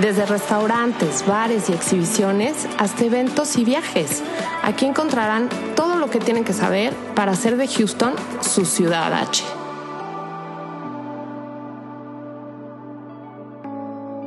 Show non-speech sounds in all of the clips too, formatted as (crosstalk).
Desde restaurantes, bares y exhibiciones hasta eventos y viajes. Aquí encontrarán todo lo que tienen que saber para hacer de Houston su ciudad H.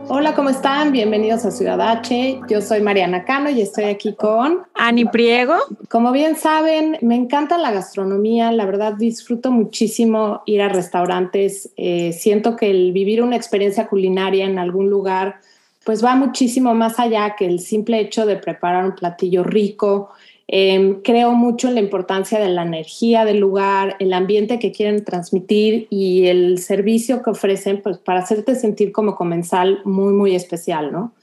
Hola, ¿cómo están? Bienvenidos a Ciudad H. Yo soy Mariana Cano y estoy aquí con Ani Priego. Como bien saben, me encanta la gastronomía, la verdad disfruto muchísimo ir a restaurantes. Eh, siento que el vivir una experiencia culinaria en algún lugar pues va muchísimo más allá que el simple hecho de preparar un platillo rico. Em, creo mucho en la importancia de la energía del lugar, el ambiente que quieren transmitir y el servicio que ofrecen pues, para hacerte sentir como comensal muy, muy especial, ¿no?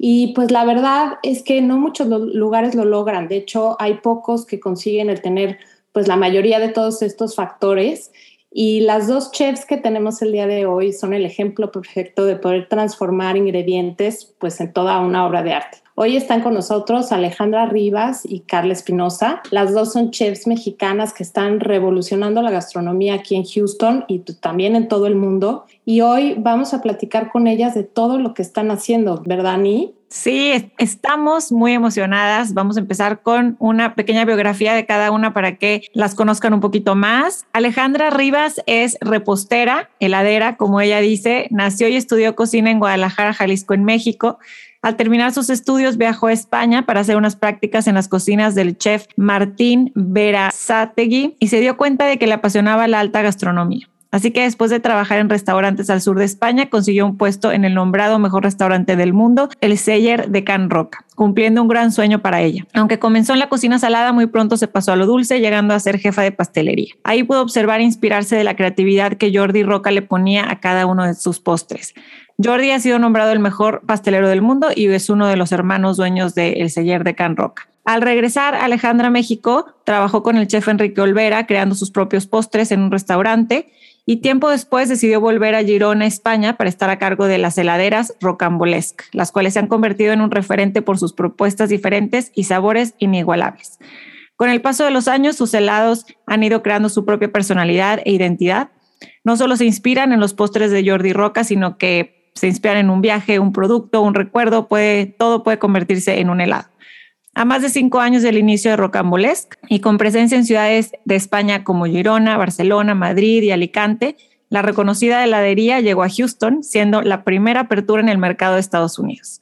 Y pues la verdad es que no muchos lugares lo logran. De hecho, hay pocos que consiguen el tener pues la mayoría de todos estos factores y las dos chefs que tenemos el día de hoy son el ejemplo perfecto de poder transformar ingredientes pues en toda una obra de arte. Hoy están con nosotros Alejandra Rivas y Carla Espinosa. Las dos son chefs mexicanas que están revolucionando la gastronomía aquí en Houston y también en todo el mundo. Y hoy vamos a platicar con ellas de todo lo que están haciendo, ¿verdad, Ni? Sí, estamos muy emocionadas. Vamos a empezar con una pequeña biografía de cada una para que las conozcan un poquito más. Alejandra Rivas es repostera, heladera, como ella dice. Nació y estudió cocina en Guadalajara, Jalisco, en México. Al terminar sus estudios viajó a España para hacer unas prácticas en las cocinas del chef Martín Verazategui y se dio cuenta de que le apasionaba la alta gastronomía. Así que después de trabajar en restaurantes al sur de España, consiguió un puesto en el nombrado mejor restaurante del mundo, el Seller de Can Roca, cumpliendo un gran sueño para ella. Aunque comenzó en la cocina salada, muy pronto se pasó a lo dulce, llegando a ser jefa de pastelería. Ahí pudo observar e inspirarse de la creatividad que Jordi Roca le ponía a cada uno de sus postres. Jordi ha sido nombrado el mejor pastelero del mundo y es uno de los hermanos dueños de El Seller de Can Roca. Al regresar a Alejandra, México, trabajó con el chef Enrique Olvera creando sus propios postres en un restaurante y tiempo después decidió volver a Girona, España, para estar a cargo de las heladeras Rocambolesque, las cuales se han convertido en un referente por sus propuestas diferentes y sabores inigualables. Con el paso de los años, sus helados han ido creando su propia personalidad e identidad. No solo se inspiran en los postres de Jordi Roca, sino que se inspiran en un viaje, un producto, un recuerdo, puede, todo puede convertirse en un helado a más de cinco años del inicio de Rocambolesque y con presencia en ciudades de España como Girona, Barcelona, Madrid y Alicante, la reconocida heladería llegó a Houston, siendo la primera apertura en el mercado de Estados Unidos.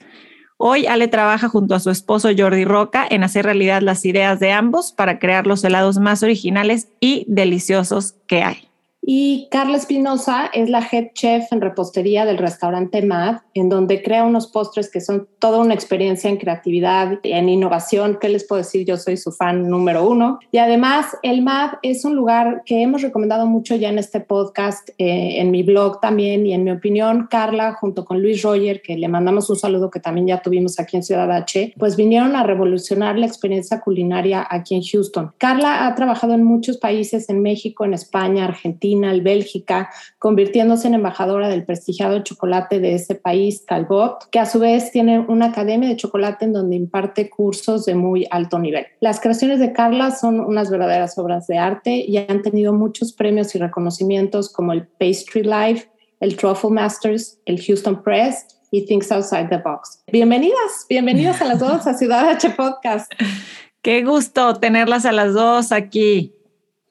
Hoy Ale trabaja junto a su esposo Jordi Roca en hacer realidad las ideas de ambos para crear los helados más originales y deliciosos que hay. Y Carla Espinosa es la head chef en repostería del restaurante MAD, en donde crea unos postres que son toda una experiencia en creatividad, en innovación. ¿Qué les puedo decir? Yo soy su fan número uno. Y además, el MAD es un lugar que hemos recomendado mucho ya en este podcast, eh, en mi blog también. Y en mi opinión, Carla, junto con Luis Roger, que le mandamos un saludo que también ya tuvimos aquí en Ciudad H, pues vinieron a revolucionar la experiencia culinaria aquí en Houston. Carla ha trabajado en muchos países, en México, en España, Argentina y Bélgica, convirtiéndose en embajadora del prestigiado chocolate de ese país, Talbot, que a su vez tiene una academia de chocolate en donde imparte cursos de muy alto nivel. Las creaciones de Carla son unas verdaderas obras de arte y han tenido muchos premios y reconocimientos como el Pastry Life, el Truffle Masters, el Houston Press y Things Outside the Box. Bienvenidas, bienvenidas a las dos a Ciudad H Podcast. (laughs) Qué gusto tenerlas a las dos aquí.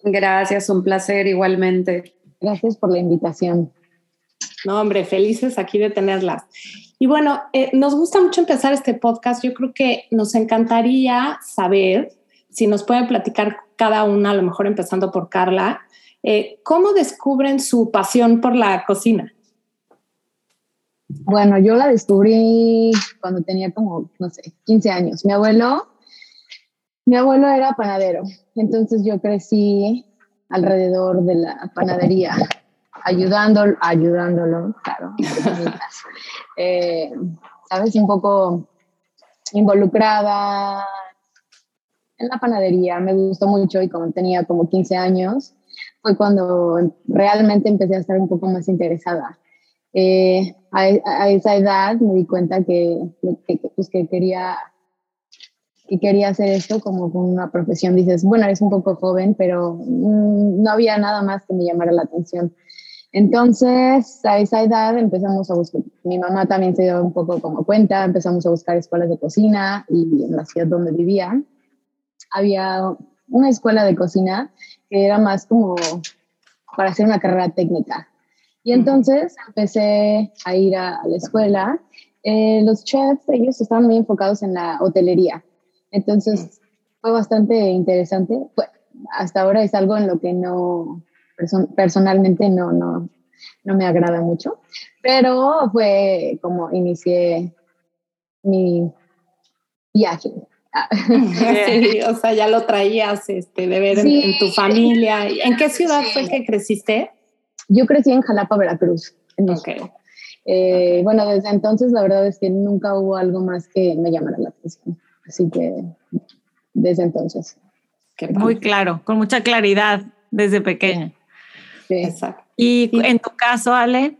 Gracias, un placer igualmente. Gracias por la invitación. No, hombre, felices aquí de tenerlas. Y bueno, eh, nos gusta mucho empezar este podcast. Yo creo que nos encantaría saber si nos pueden platicar cada una, a lo mejor empezando por Carla, eh, ¿cómo descubren su pasión por la cocina? Bueno, yo la descubrí cuando tenía como, no sé, 15 años. Mi abuelo mi abuelo era panadero, entonces yo crecí alrededor de la panadería, ayudándolo, ayudándolo, claro. (laughs) eh, Sabes, un poco involucrada en la panadería. Me gustó mucho y como tenía como 15 años, fue cuando realmente empecé a estar un poco más interesada. Eh, a, esa edad me di cuenta que, pues, que, quería que quería hacer esto como con una profesión. Dices, bueno, eres un poco joven, pero mm, no había nada más que me llamara la atención. Entonces, a esa edad empezamos a buscar, mi mamá también se dio un poco como cuenta, empezamos a buscar escuelas de cocina y en la ciudad donde vivía había una escuela de cocina que era más como para hacer una carrera técnica. Y entonces empecé a ir a, la escuela. Eh, los chefs, ellos estaban muy enfocados en la hotelería. Entonces fue bastante interesante. hasta ahora es algo en lo que no, personalmente no, no, no me agrada mucho. Pero fue como inicié mi viaje. (laughs) Sí, (laughs) o sea, ya lo traías este, de ver en, tu familia. ¿En qué ciudad fue que creciste? Yo crecí en Jalapa, Veracruz, en eh, bueno, desde entonces la verdad es que nunca hubo algo más que me llamara la atención. Así que desde entonces. Muy claro, con mucha claridad desde pequeña. Sí. Exacto. ¿Y en tu caso, Ale?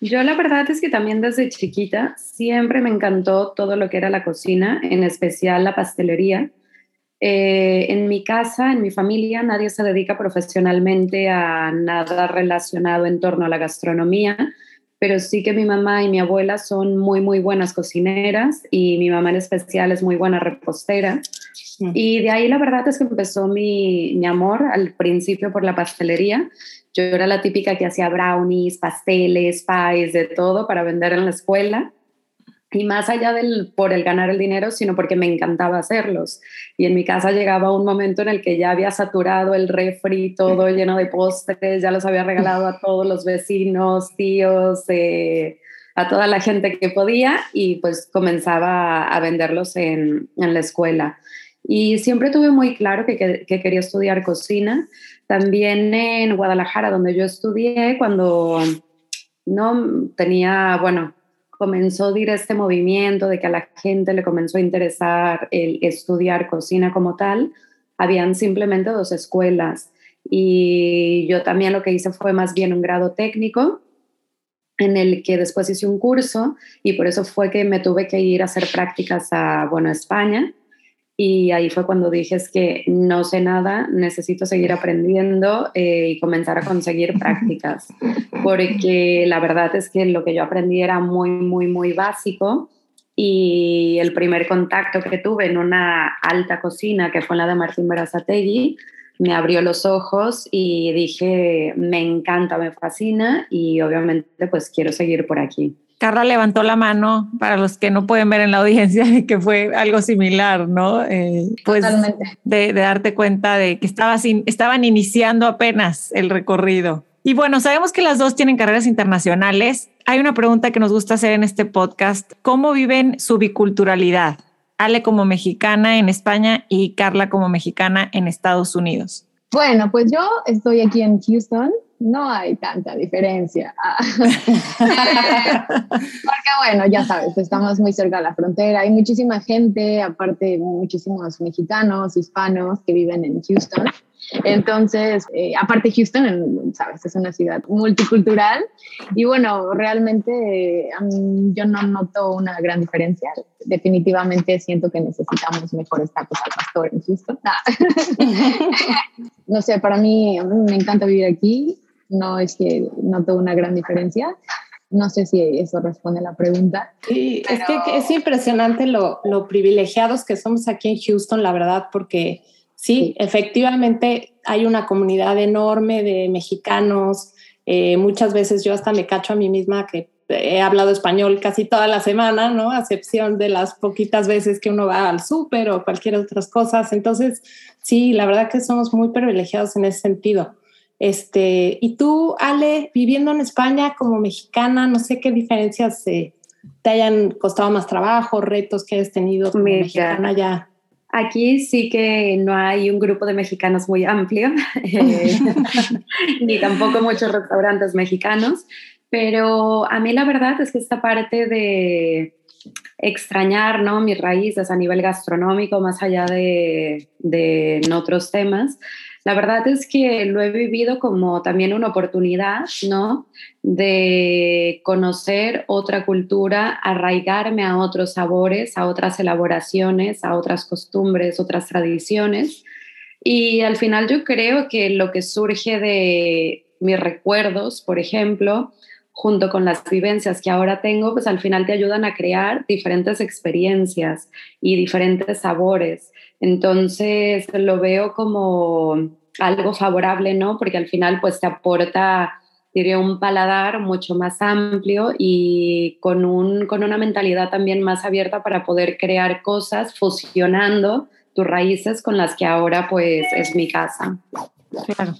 Yo la verdad es que también desde chiquita siempre me encantó todo lo que era la cocina, en especial la pastelería. Eh, en mi casa, en mi familia, nadie se dedica profesionalmente a nada relacionado en torno a la gastronomía, pero sí que mi mamá y mi abuela son muy, muy buenas cocineras y mi mamá en especial es muy buena repostera. Mm. Y de ahí la verdad es que empezó mi, mi amor al principio por la pastelería. Yo era la típica que hacía brownies, pasteles, pies, de todo para vender en la escuela y más allá del por el ganar el dinero, sino porque me encantaba hacerlos. Y en mi casa llegaba un momento en el que ya había saturado el refri, todo lleno de postres, ya los había regalado a todos los vecinos, tíos, eh, a toda la gente que podía y pues comenzaba a, venderlos en, en, la escuela. Y siempre tuve muy claro que, que, que quería estudiar cocina. También en Guadalajara, donde yo estudié, cuando no tenía, bueno, comenzó a ir este movimiento de que a la gente le comenzó a interesar el estudiar cocina como tal, habían simplemente dos escuelas. Y yo también lo que hice fue más bien un grado técnico en el que después hice un curso y por eso fue que me tuve que ir a hacer prácticas a, bueno, España y ahí fue cuando dije es que no sé nada, necesito seguir aprendiendo eh, y comenzar a conseguir (laughs) prácticas, porque la verdad es que lo que yo aprendí era muy, muy, muy básico y el primer contacto que tuve en una alta cocina, que fue la de Martín Berazategui, me abrió los ojos y dije, me encanta, me fascina y obviamente pues quiero seguir por aquí. Carla levantó la mano para los que no pueden ver en la audiencia (laughs) que fue algo similar, ¿no? Eh, pues de, darte cuenta de que estaba sin, estaban iniciando apenas el recorrido. Y bueno, sabemos que las dos tienen carreras internacionales. Hay una pregunta que nos gusta hacer en este podcast. ¿Cómo viven su biculturalidad? Ale como mexicana en España y Carla como mexicana en Estados Unidos. Bueno, pues yo estoy aquí en Houston no hay tanta diferencia. (laughs) (laughs) Porque bueno, ya sabes, estamos muy cerca de la frontera. Hay muchísima gente, aparte muchísimos mexicanos, hispanos que viven en Houston. Entonces, eh, aparte Houston, sabes, es una ciudad multicultural y bueno, realmente yo no noto una gran diferencia. Definitivamente siento que necesitamos mejores tacos al pastor en Houston. (laughs) no sé, para mí me encanta vivir aquí no es que noto una gran diferencia. No sé si eso responde a la pregunta. Sí, es que es impresionante lo, lo, privilegiados que somos aquí en Houston, la verdad, porque sí, efectivamente hay una comunidad enorme de mexicanos. Eh, muchas veces yo hasta me cacho a mí misma que he hablado español casi toda la semana, ¿no? A excepción de las poquitas veces que uno va al súper o cualquier otras cosas. Entonces, sí, la verdad que somos muy privilegiados en ese sentido. Este, y tú, Ale, viviendo en España como mexicana, no sé qué diferencias te hayan costado más trabajo, retos que hayas tenido como mexicana ya. Aquí sí que no hay un grupo de mexicanos muy amplio, (laughs) eh, (laughs) ni tampoco muchos restaurantes mexicanos, pero a mí la verdad es que esta parte de extrañar ¿no? mis raíces a nivel gastronómico, más allá de, de en otros temas. La verdad es que lo he vivido como también una oportunidad, ¿no? De conocer otra cultura, arraigarme a otros sabores, a otras elaboraciones, a otras costumbres, otras tradiciones. Y al final yo creo que lo que surge de mis recuerdos, por ejemplo, junto con las vivencias que ahora tengo, pues al final te ayudan a crear diferentes experiencias y diferentes sabores. Entonces lo veo como algo favorable, ¿no? Porque al final pues te aporta, diría, un paladar mucho más amplio y con, un, con una mentalidad también más abierta para poder crear cosas fusionando tus raíces con las que ahora pues es mi casa. Claro.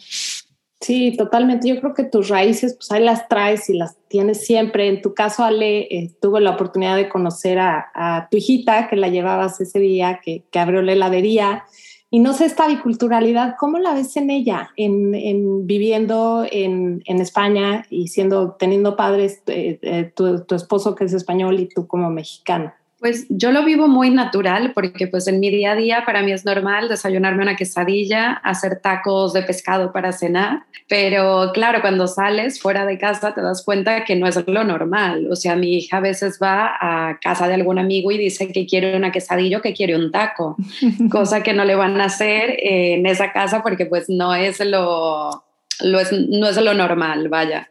Sí, totalmente. Yo creo que tus raíces, pues ahí las traes y las tienes siempre. En tu caso, Ale, eh, tuve la oportunidad de conocer a, tu hijita que la llevabas ese día, que, abrió la heladería. Y no sé, esta biculturalidad, ¿cómo la ves en ella, en, viviendo en, España y siendo, teniendo padres, eh, eh, tu, tu esposo que es español y tú como mexicano? Pues yo lo vivo muy natural porque pues en mi día a día para mí es normal desayunarme una quesadilla, hacer tacos de pescado para cenar, pero claro, cuando sales fuera de casa te das cuenta que no es lo normal. O sea, mi hija a veces va a casa de algún amigo y dice que quiere una quesadilla o que quiere un taco, (laughs) cosa que no le van a hacer en esa casa porque pues no es lo, lo es, no es lo normal, vaya.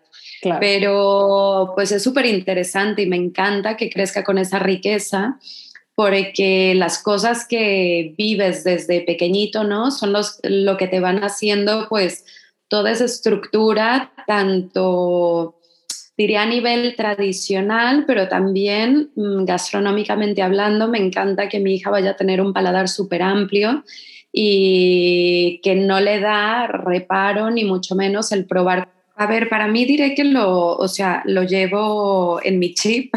Pero pues es súper interesante y me encanta que crezca con esa riqueza porque las cosas que vives desde pequeñito, ¿no? Son los, lo que te van haciendo pues toda esa estructura, tanto diría a nivel tradicional, pero también mm, gastronómicamente hablando, me encanta que mi hija vaya a tener un paladar súper amplio y que no le da reparo ni mucho menos el probar a ver, para mí diré que lo, o sea, lo llevo en mi chip,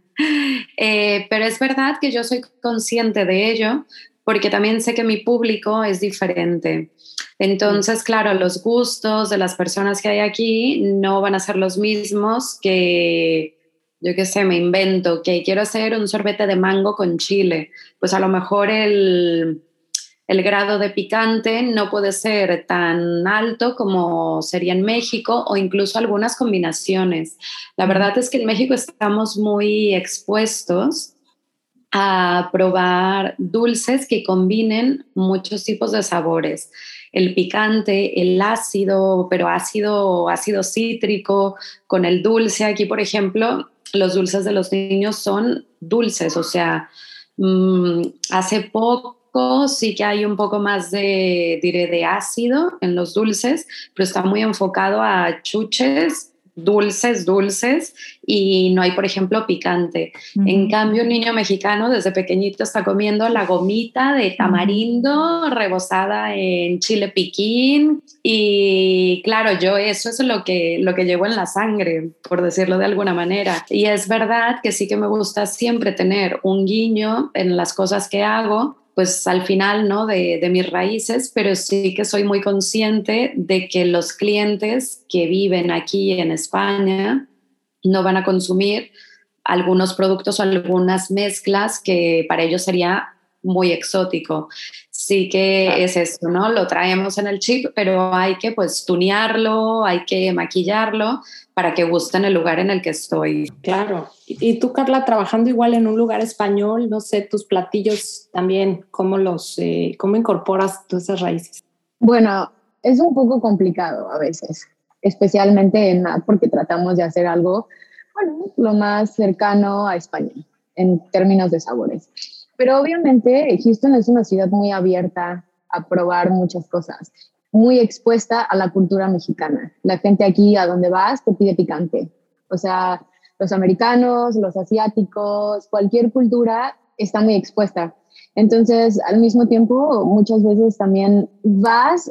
(laughs) eh, pero es verdad que yo soy consciente de ello porque también sé que mi público es diferente. Entonces, claro, los gustos de las personas que hay aquí no van a ser los mismos que, yo qué sé, me invento, que quiero hacer un sorbete de mango con chile. Pues a lo mejor el, el grado de picante no puede ser tan alto como sería en México o incluso algunas combinaciones. La verdad es que en México estamos muy expuestos a probar dulces que combinen muchos tipos de sabores. El picante, el ácido, pero ácido, ácido cítrico, con el dulce. Aquí, por ejemplo, los dulces de los niños son dulces, o sea, mm, hace poco sí que hay un poco más de, diré, de ácido en los dulces, pero está muy enfocado a chuches dulces, dulces y no hay, por ejemplo, picante. En cambio, un niño mexicano desde pequeñito está comiendo la gomita de tamarindo rebozada en chile piquín y claro, yo eso es lo que, lo que llevo en la sangre, por decirlo de alguna manera. Y es verdad que sí que me gusta siempre tener un guiño en las cosas que hago pues al final, ¿no? De, de, mis raíces, pero sí que soy muy consciente de que los clientes que viven aquí en España no van a consumir algunos productos o algunas mezclas que para ellos sería muy exótico. Sí que es eso, ¿no? Lo traemos en el chip, pero hay que pues tunearlo, hay que maquillarlo para que guste en el lugar en el que estoy. Claro. Y tú, Carla, trabajando igual en un lugar español, no sé, tus platillos también, ¿cómo los, eh, cómo incorporas todas esas raíces? Bueno, es un poco complicado a veces, especialmente en porque tratamos de hacer algo, bueno, lo más cercano a España en términos de sabores. Pero obviamente Houston es una ciudad muy abierta a probar muchas cosas, muy expuesta a la cultura mexicana. La gente aquí a donde vas te pide picante. O sea, los americanos, los asiáticos, cualquier cultura está muy expuesta. Entonces, al mismo tiempo, muchas veces también vas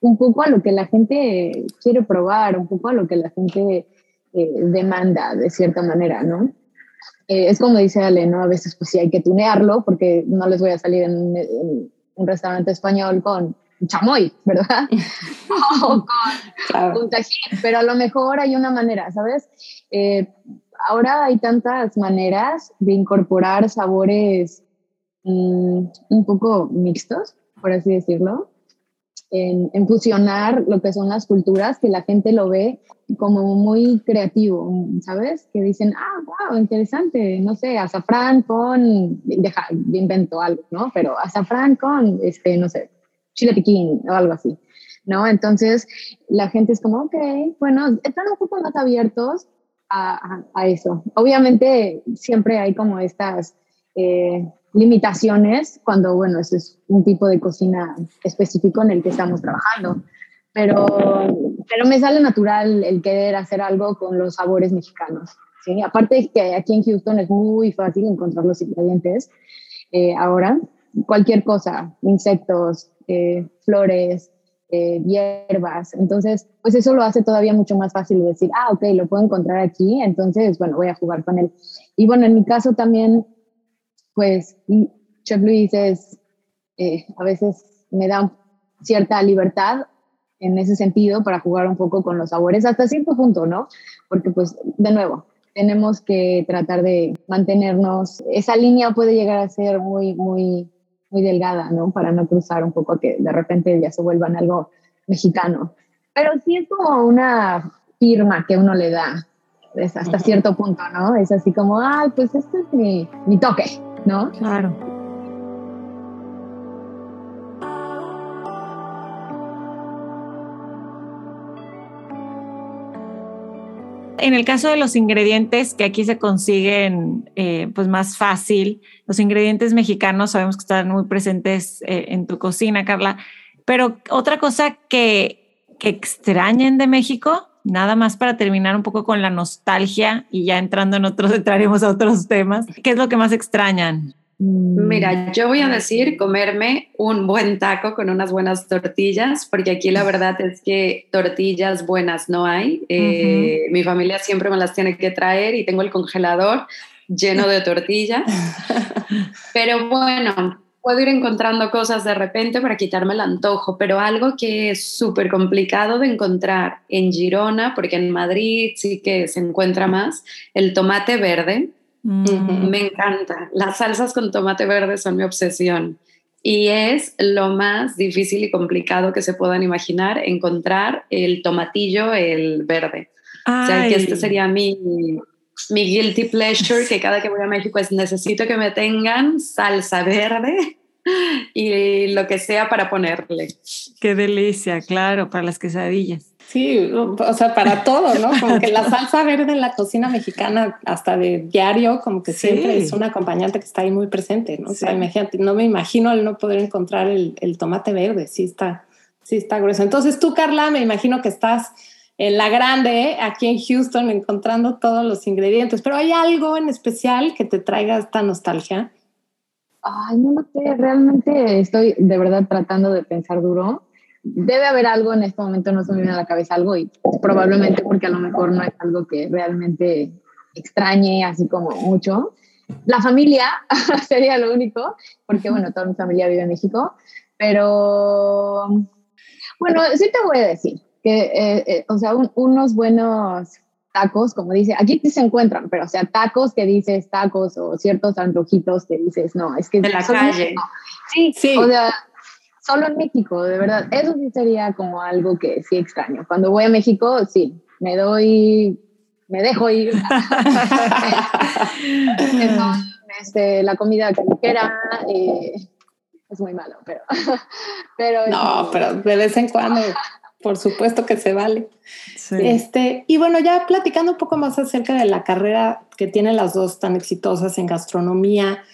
un poco a lo que la gente quiere probar, un poco a lo que la gente eh, demanda, de cierta manera, ¿no? Eh, es como dice Ale, ¿no? A veces pues sí hay que tunearlo porque no les voy a salir en, un restaurante español con chamoy, ¿verdad? (laughs) o con un tajín, pero a lo mejor hay una manera, ¿sabes? Eh, ahora hay tantas maneras de incorporar sabores mm, un poco mixtos, por así decirlo, en, fusionar lo que son las culturas, que la gente lo ve como muy creativo, ¿sabes? Que dicen, ah, wow, interesante, no sé, azafrán con, deja, invento algo, ¿no? Pero azafrán con, este, no sé, chile piquín o algo así, ¿no? Entonces, la gente es como, ok, bueno, están un poco más abiertos a, a, eso. Obviamente, siempre hay como estas... Eh, limitaciones cuando, bueno, ese es un tipo de cocina específico en el que estamos trabajando. Pero, pero me sale natural el querer hacer algo con los sabores mexicanos. ¿sí? Aparte que aquí en Houston es muy fácil encontrar los ingredientes. Eh, ahora, cualquier cosa, insectos, eh, flores, eh, hierbas. Entonces, pues eso lo hace todavía mucho más fácil decir, ah, ok, lo puedo encontrar aquí, entonces, bueno, voy a jugar con él. Y bueno, en mi caso también pues Chef Luis es, eh, a veces me da cierta libertad en ese sentido para jugar un poco con los sabores hasta cierto punto, ¿no? Porque pues de nuevo, tenemos que tratar de mantenernos, esa línea puede llegar a ser muy, muy, muy delgada, ¿no? Para no cruzar un poco que de repente ya se vuelvan algo mexicano. Pero sí es como una firma que uno le da hasta cierto punto, ¿no? Es así como, ay, pues este es mi, mi toque. ¿no? Claro. En el caso de los ingredientes que aquí se consiguen eh, pues más fácil, los ingredientes mexicanos sabemos que están muy presentes eh, en tu cocina, Carla, pero otra cosa que, que extrañen de México, nada más para terminar un poco con la nostalgia y ya entrando en otros, (laughs) entraremos a otros temas. ¿Qué es lo que más extrañan? Mira, mm. yo voy a decir comerme un buen taco con unas buenas tortillas, porque aquí la verdad es que tortillas buenas no hay. Eh, mi familia siempre me las tiene que traer y tengo el congelador lleno de tortillas. (laughs) Pero bueno, puedo ir encontrando cosas de repente para quitarme el antojo, pero algo que es súper complicado de encontrar en Girona, porque en Madrid sí que se encuentra más, el tomate verde. Mm. Me encanta. Las salsas con tomate verde son mi obsesión. Y es lo más difícil y complicado que se puedan imaginar encontrar el tomatillo, el verde. O sea, que este sería mi, mi guilty pleasure, que cada que voy a México es necesito que me tengan salsa verde y lo que sea para ponerle. Qué delicia, claro, para las quesadillas. Sí, o sea, para todo, ¿no? Como que la salsa verde en la cocina mexicana, hasta de diario, como que siempre es un acompañante que está ahí muy presente, ¿no? O sea, imagínate, no me imagino el no poder encontrar el, el tomate verde, sí está, sí está grueso. Entonces tú, Carla, me imagino que estás en la grande, aquí en Houston, encontrando todos los ingredientes, pero ¿hay algo en especial que te traiga esta nostalgia? Ay, no lo sé, realmente estoy de verdad tratando de pensar duro. Debe haber algo en este momento, no se me viene a la cabeza algo y probablemente porque a lo mejor no es algo que realmente extrañe así como mucho. La familia (laughs) sería lo único, porque bueno, toda mi familia vive en México, pero bueno, sí te voy a decir que, eh, eh, o sea, unos buenos tacos, como dice, aquí se encuentran, pero o sea, tacos que dices tacos o ciertos antojitos que dices, no, es que... De la calle. Sí, sí. O sea, solo en México, de verdad. Eso sí sería como algo que sí extraño. Cuando voy a México, sí, me doy, me dejo ir. (laughs) (laughs) este, la comida callejera, eh, es muy malo, pero... (laughs) pero no, pero de vez en cuando por supuesto que se vale. Este, y bueno, ya platicando un poco más acerca de la carrera que tienen las dos tan exitosas en gastronomía,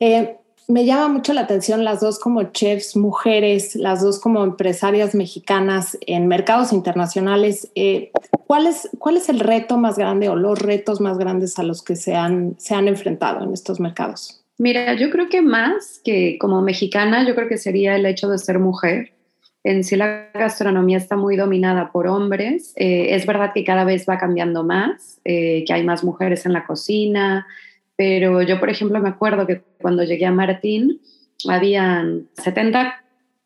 eh, me llama mucho la atención las dos como chefs mujeres, las dos como empresarias mexicanas en mercados internacionales. Eh, ¿cuál, es, ¿Cuál es el reto más grande o los retos más grandes a los que se han, se han enfrentado en estos mercados? Mira, yo creo que más que como mexicana, yo creo que sería el hecho de ser mujer en sí la gastronomía está muy dominada por hombres. Eh, es verdad que cada vez va cambiando más, eh, que hay más mujeres en la cocina, pero yo, por ejemplo, me acuerdo que cuando llegué a Martín, habían 70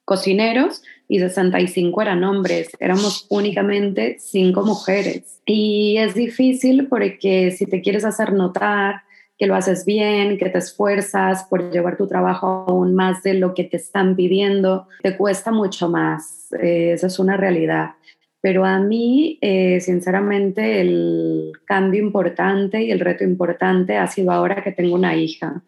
cocineros y 65 eran hombres. Éramos únicamente cinco mujeres. Y es difícil porque si te quieres hacer notar que lo haces bien, que te esfuerzas por llevar tu trabajo aún más de lo que te están pidiendo, te cuesta mucho más. Eh, esa es una realidad. Pero a mí, eh, sinceramente, el cambio importante y el reto importante ha sido ahora que tengo una hija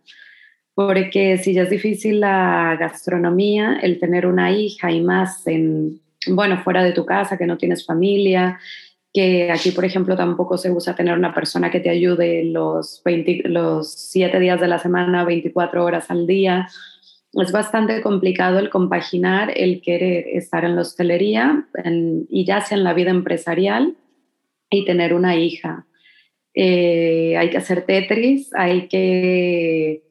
porque si ya es difícil la gastronomía, el tener una hija y más en, bueno, fuera de tu casa, que no tienes familia, que aquí, por ejemplo, tampoco se usa tener una persona que te ayude los, 20, los 7 días de la semana, 24 horas al día. Es bastante complicado el compaginar el querer estar en la hostelería y ya sea en la vida empresarial y tener una hija. Eh, hay que hacer Tetris, hay que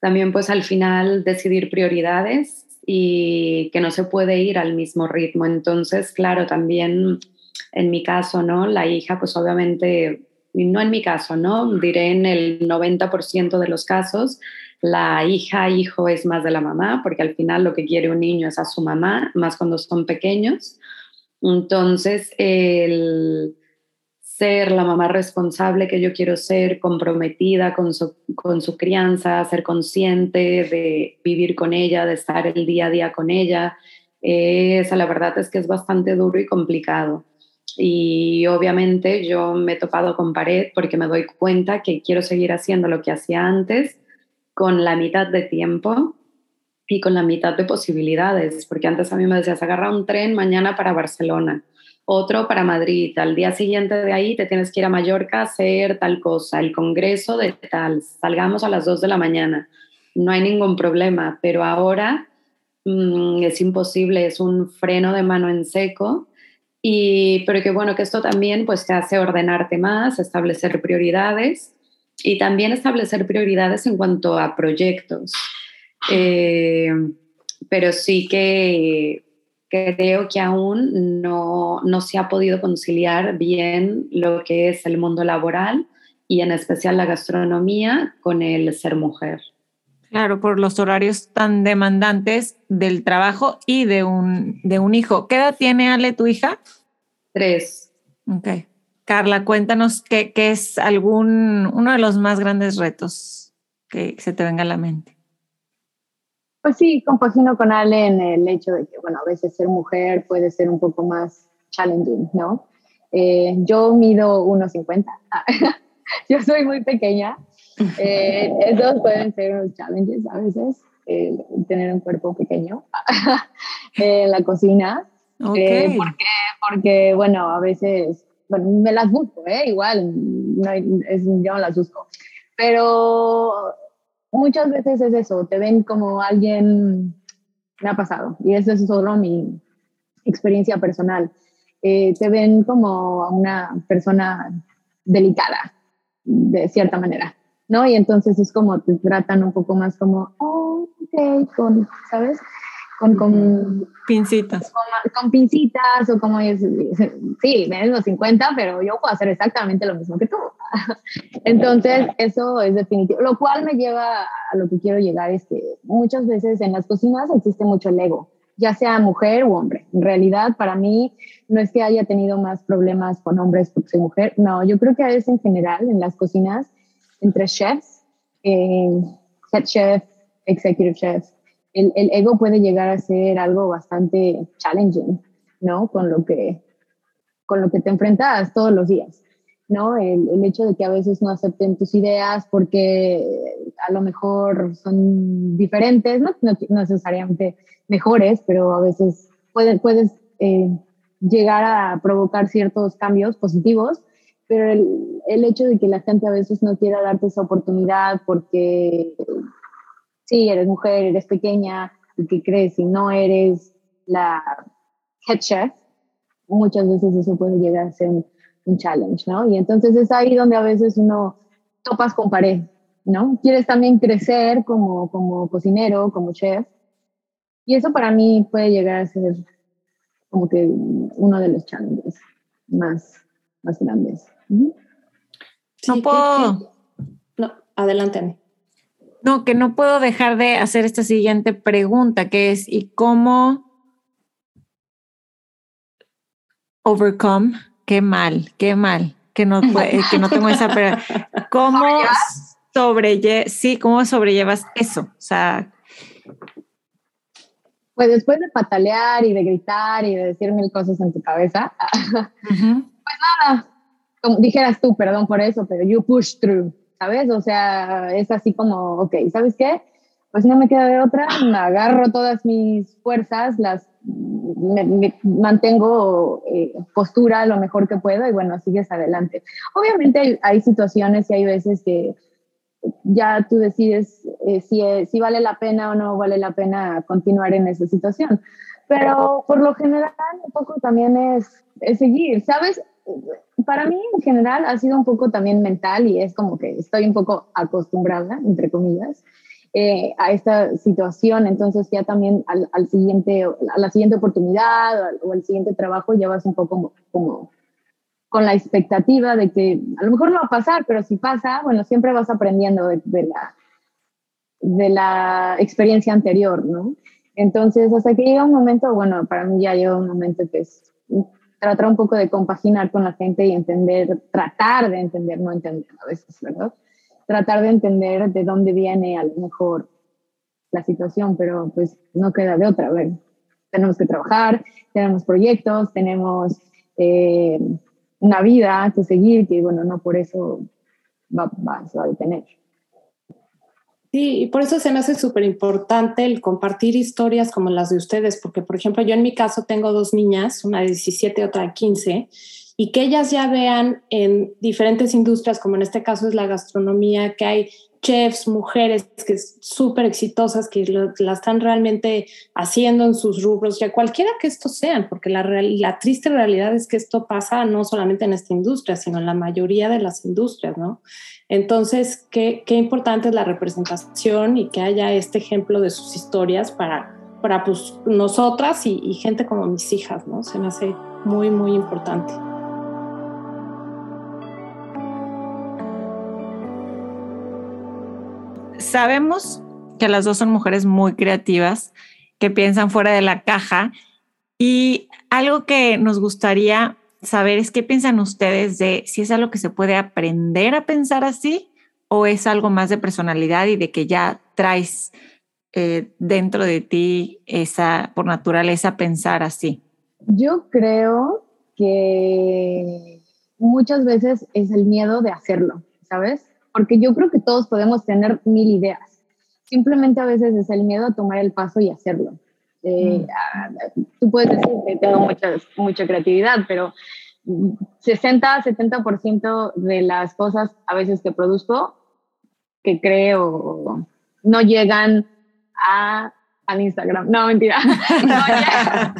también pues al final decidir prioridades y que no se puede ir al mismo ritmo. Entonces, claro, también en mi caso, ¿no? La hija pues obviamente, no en mi caso, ¿no? Diré en el 90% de los casos, la hija, hijo es más de la mamá, porque al final lo que quiere un niño es a su mamá, más cuando son pequeños. Entonces, el ser la mamá responsable que yo quiero ser, comprometida con su, con su crianza, ser consciente de vivir con ella, de estar el día a día con ella. esa la verdad es que es bastante duro y complicado. Y obviamente yo me he topado con pared porque me doy cuenta que quiero seguir haciendo lo que hacía antes con la mitad de tiempo y con la mitad de posibilidades, porque antes a mí me decías, agarra un tren mañana para Barcelona otro para Madrid, al día siguiente de ahí te tienes que ir a Mallorca a hacer tal cosa, el congreso de tal, salgamos a las 2 de la mañana, no hay ningún problema, pero ahora mm, es imposible, es un freno de mano en seco, y, pero que bueno, que esto también pues te hace ordenarte más, establecer prioridades y también establecer prioridades en cuanto a proyectos. Eh, pero sí que creo que aún no, no se ha podido conciliar bien lo que es el mundo laboral y en especial la gastronomía con el ser mujer. Claro, por los horarios tan demandantes del trabajo y de un, de un hijo. ¿Qué edad tiene Ale, tu hija? Tres. Ok. Carla, cuéntanos qué, qué es algún, uno de los más grandes retos que se te venga a la mente. Pues sí, compagino con Ale en el hecho de que, bueno, a veces ser mujer puede ser un poco más challenging, ¿no? Eh, yo mido 1,50. (laughs) yo soy muy pequeña. Eh, esos pueden ser unos challenges a veces, tener un cuerpo pequeño (laughs) en la cocina. Okay. porque, porque, bueno, a veces, bueno, me las busco, ¿eh? Igual, no, es, yo no las busco. Pero muchas veces es eso, te ven como alguien, me ha pasado, y eso es solo mi experiencia personal, eh, te ven como una persona delicada, de cierta manera, ¿no? Y entonces es como te tratan un poco más como, oh, ok, con, ¿sabes? Con, con pincitas. Con, pincitas o como es, sí, me los 50, pero yo puedo hacer exactamente lo mismo que tú. (laughs) Entonces, eso es definitivo. Lo cual me lleva a lo que quiero llegar, es que muchas veces en las cocinas existe mucho el ego, ya sea mujer u hombre. En realidad, para mí, no es que haya tenido más problemas con hombres porque soy mujer, no, yo creo que a veces en general en las cocinas, entre chefs, eh, head chef, executive chef, el, el, ego puede llegar a ser algo bastante challenging, ¿no? Con lo que, con lo que te enfrentas todos los días, ¿no? El, el hecho de que a veces no acepten tus ideas porque a lo mejor son diferentes, no, necesariamente mejores, pero a veces puedes, puedes eh, llegar a provocar ciertos cambios positivos, pero el, el, hecho de que la gente a veces no quiera darte esa oportunidad porque sí, eres mujer, eres pequeña, y que crees y no eres la head chef, muchas veces eso puede llegar a ser un, challenge, ¿no? Y entonces es ahí donde a veces uno topas con pared, ¿no? Quieres también crecer como, como cocinero, como chef, y eso para mí puede llegar a ser como que uno de los challenges más, más grandes. no puedo. No, adelante. No, que no puedo dejar de hacer esta siguiente pregunta, que es, ¿y cómo overcome? Qué mal, qué mal, que no, que no tengo esa... Pero, (laughs) ¿Cómo sobrellevas? Sí, ¿cómo sobrellevas eso? O sea... Pues después de patalear y de gritar y de decir mil cosas en tu cabeza, (laughs) pues nada, como dijeras tú, perdón por eso, pero you push through, ¿sabes? O sea, es así como, ok, ¿sabes qué? Pues no me queda de otra, me agarro todas mis fuerzas, las me, mantengo eh, postura lo mejor que puedo y bueno, sigues adelante. Obviamente hay, situaciones y hay veces que ya tú decides eh, si, si vale la pena o no vale la pena continuar en esa situación. Pero por lo general, un poco también es, es seguir, ¿sabes? Para mí en general ha sido un poco también mental y es como que estoy un poco acostumbrada, entre comillas, eh, a esta situación, entonces ya también al, al, siguiente, a la siguiente oportunidad o al, siguiente trabajo ya vas un poco como, con la expectativa de que a lo mejor no va a pasar, pero si pasa, bueno, siempre vas aprendiendo de, la, de la experiencia anterior, ¿no? Entonces, hasta que llega un momento, bueno, para mí ya llega un momento que es tratar un poco de compaginar con la gente y entender, tratar de entender, no entender a veces, ¿verdad? tratar de entender de dónde viene a lo mejor la situación, pero pues no queda de otra. Tenemos que trabajar, tenemos proyectos, tenemos eh, una vida que seguir, que bueno, no por eso va, va, se va a detener. Sí, y por eso se me hace súper importante el compartir historias como las de ustedes, porque por ejemplo yo en mi caso tengo dos niñas, una de 17 y otra de 15, y que ellas ya vean en diferentes industrias, como en este caso es la gastronomía, que hay chefs, mujeres que súper exitosas, que la están realmente haciendo en sus rubros, ya cualquiera que estos sean, porque la, la triste realidad es que esto pasa no solamente en esta industria, sino en la mayoría de las industrias, ¿no? Entonces, qué, qué importante es la representación y que haya este ejemplo de sus historias para, para pues, nosotras y, y gente como mis hijas, ¿no? Se me hace muy, muy importante. Sabemos que las dos son mujeres muy creativas, que piensan fuera de la caja. Y algo que nos gustaría saber es qué piensan ustedes de si es algo que se puede aprender a pensar así o es algo más de personalidad y de que ya traes eh, dentro de ti esa, por naturaleza, pensar así. Yo creo que muchas veces es el miedo de hacerlo, ¿sabes? Porque yo creo que todos podemos tener mil ideas. Simplemente a veces es el miedo a tomar el paso y hacerlo. Eh, mm. ah, tú puedes decir que tengo mucha, mucha creatividad, pero 60, 70% de las cosas a veces que produzco, que creo, no llegan a, al Instagram. No, mentira. (laughs)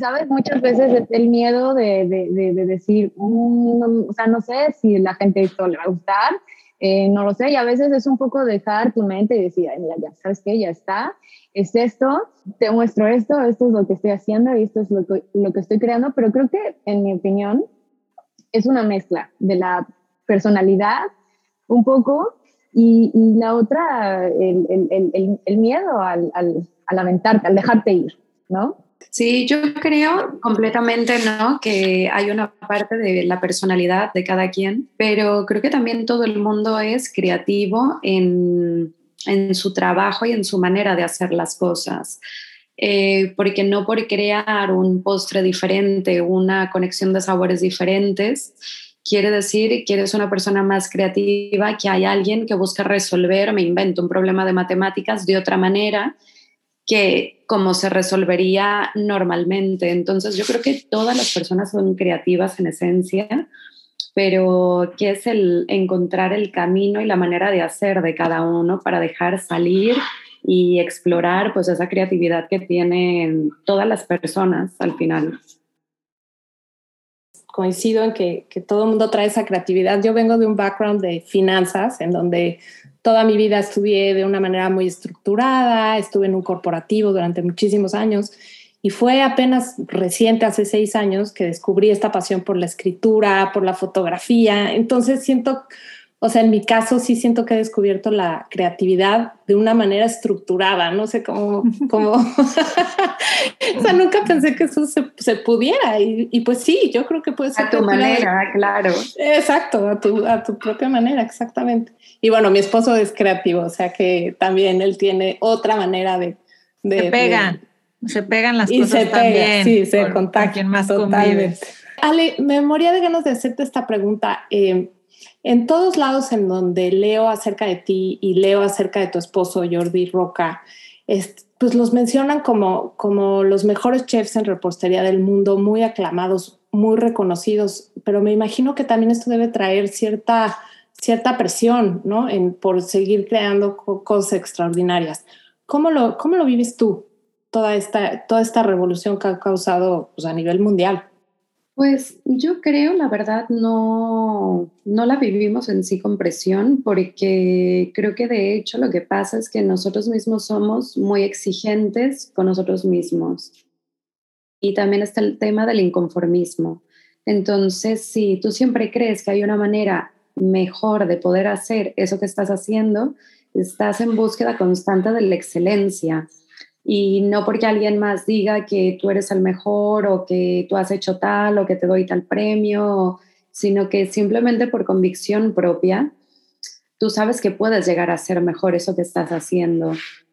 ¿Sabes? Muchas veces es el miedo de, de, de, decir, mm, o sea, no sé si la gente esto le va a gustar, eh, no lo sé, y a veces es un poco dejar tu mente y decir, mira, ya sabes que ya está, es esto, te muestro esto, esto es lo que estoy haciendo y esto es lo que, lo que estoy creando, pero creo que, en mi opinión, es una mezcla de la personalidad un poco y, la otra, el, el, el, el miedo al, al, al aventarte, al dejarte ir, ¿no? Sí, yo creo completamente, ¿no? Que hay una parte de la personalidad de cada quien, pero creo que también todo el mundo es creativo en, en su trabajo y en su manera de hacer las cosas. Eh, porque no por crear un postre diferente, una conexión de sabores diferentes, quiere decir que eres una persona más creativa, que hay alguien que busca resolver, me invento un problema de matemáticas de otra manera que como se resolvería normalmente. Entonces yo creo que todas las personas son creativas en esencia, pero que es el encontrar el camino y la manera de hacer de cada uno para dejar salir y explorar pues esa creatividad que tienen todas las personas al final. Coincido en que, que todo el mundo trae esa creatividad. Yo vengo de un background de finanzas en donde Toda mi vida estudié de una manera muy estructurada, estuve en un corporativo durante muchísimos años y fue apenas reciente, hace seis años, que descubrí esta pasión por la escritura, por la fotografía. Entonces siento o sea, en mi caso sí siento que he descubierto la creatividad de una manera estructurada, no sé cómo, (laughs) cómo, (laughs) o sea, nunca pensé que eso se, pudiera y, pues sí, yo creo que puede ser. A tu manera, claro. Exacto, a tu, a tu propia manera, exactamente. Y bueno, mi esposo es creativo, o sea que también él tiene otra manera de... de se pegan, se pegan las cosas se también. sí, se contactan más totalmente. Ale, me moría de ganas de hacerte esta pregunta. Eh, en todos lados en donde leo acerca de ti y leo acerca de tu esposo Jordi Roca, pues los mencionan como, como los mejores chefs en repostería del mundo, muy aclamados, muy reconocidos, pero me imagino que también esto debe traer cierta, cierta presión, ¿no? En, por seguir creando cosas extraordinarias. ¿Cómo lo, cómo lo vives tú, toda esta, toda esta revolución que ha causado pues, a nivel mundial? Pues yo creo, la verdad, no, no la vivimos en sí con presión, porque creo que de hecho lo que pasa es que nosotros mismos somos muy exigentes con nosotros mismos. Y también está el tema del inconformismo. Entonces, si tú siempre crees que hay una manera mejor de poder hacer eso que estás haciendo, estás en búsqueda constante de la excelencia y no porque alguien más diga que tú eres el mejor o que tú has hecho tal o que te doy tal premio, sino que simplemente por convicción propia, tú sabes que puedes llegar a ser mejor eso que estás haciendo.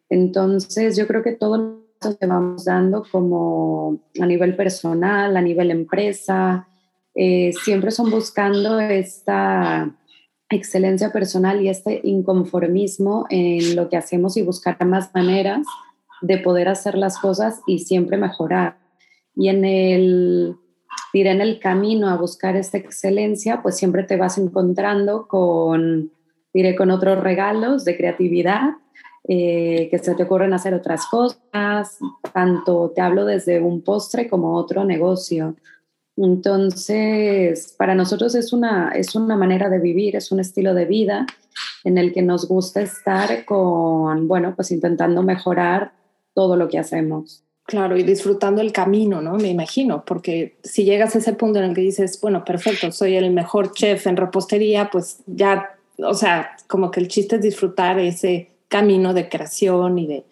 Entonces, yo creo que todo lo que vamos dando como a nivel personal, a nivel empresa, eh, siempre son buscando esta excelencia personal y este inconformismo en lo que hacemos y buscar más maneras de poder hacer las cosas y siempre mejorar. Y en el, diré, en el camino a buscar esta excelencia, pues siempre te vas encontrando con, diré, con otros regalos de creatividad, eh, que se te ocurren hacer otras cosas, tanto te hablo desde un postre como otro negocio. Entonces, para nosotros es una, es una manera de vivir, es un estilo de vida en el que nos gusta estar con, bueno, pues intentando mejorar todo lo que hacemos. Claro, y disfrutando el camino, ¿no? Me imagino, porque si llegas a ese punto en el que dices, bueno, perfecto, soy el mejor chef en repostería, pues ya, o sea, como que el chiste es disfrutar ese camino de creación y de,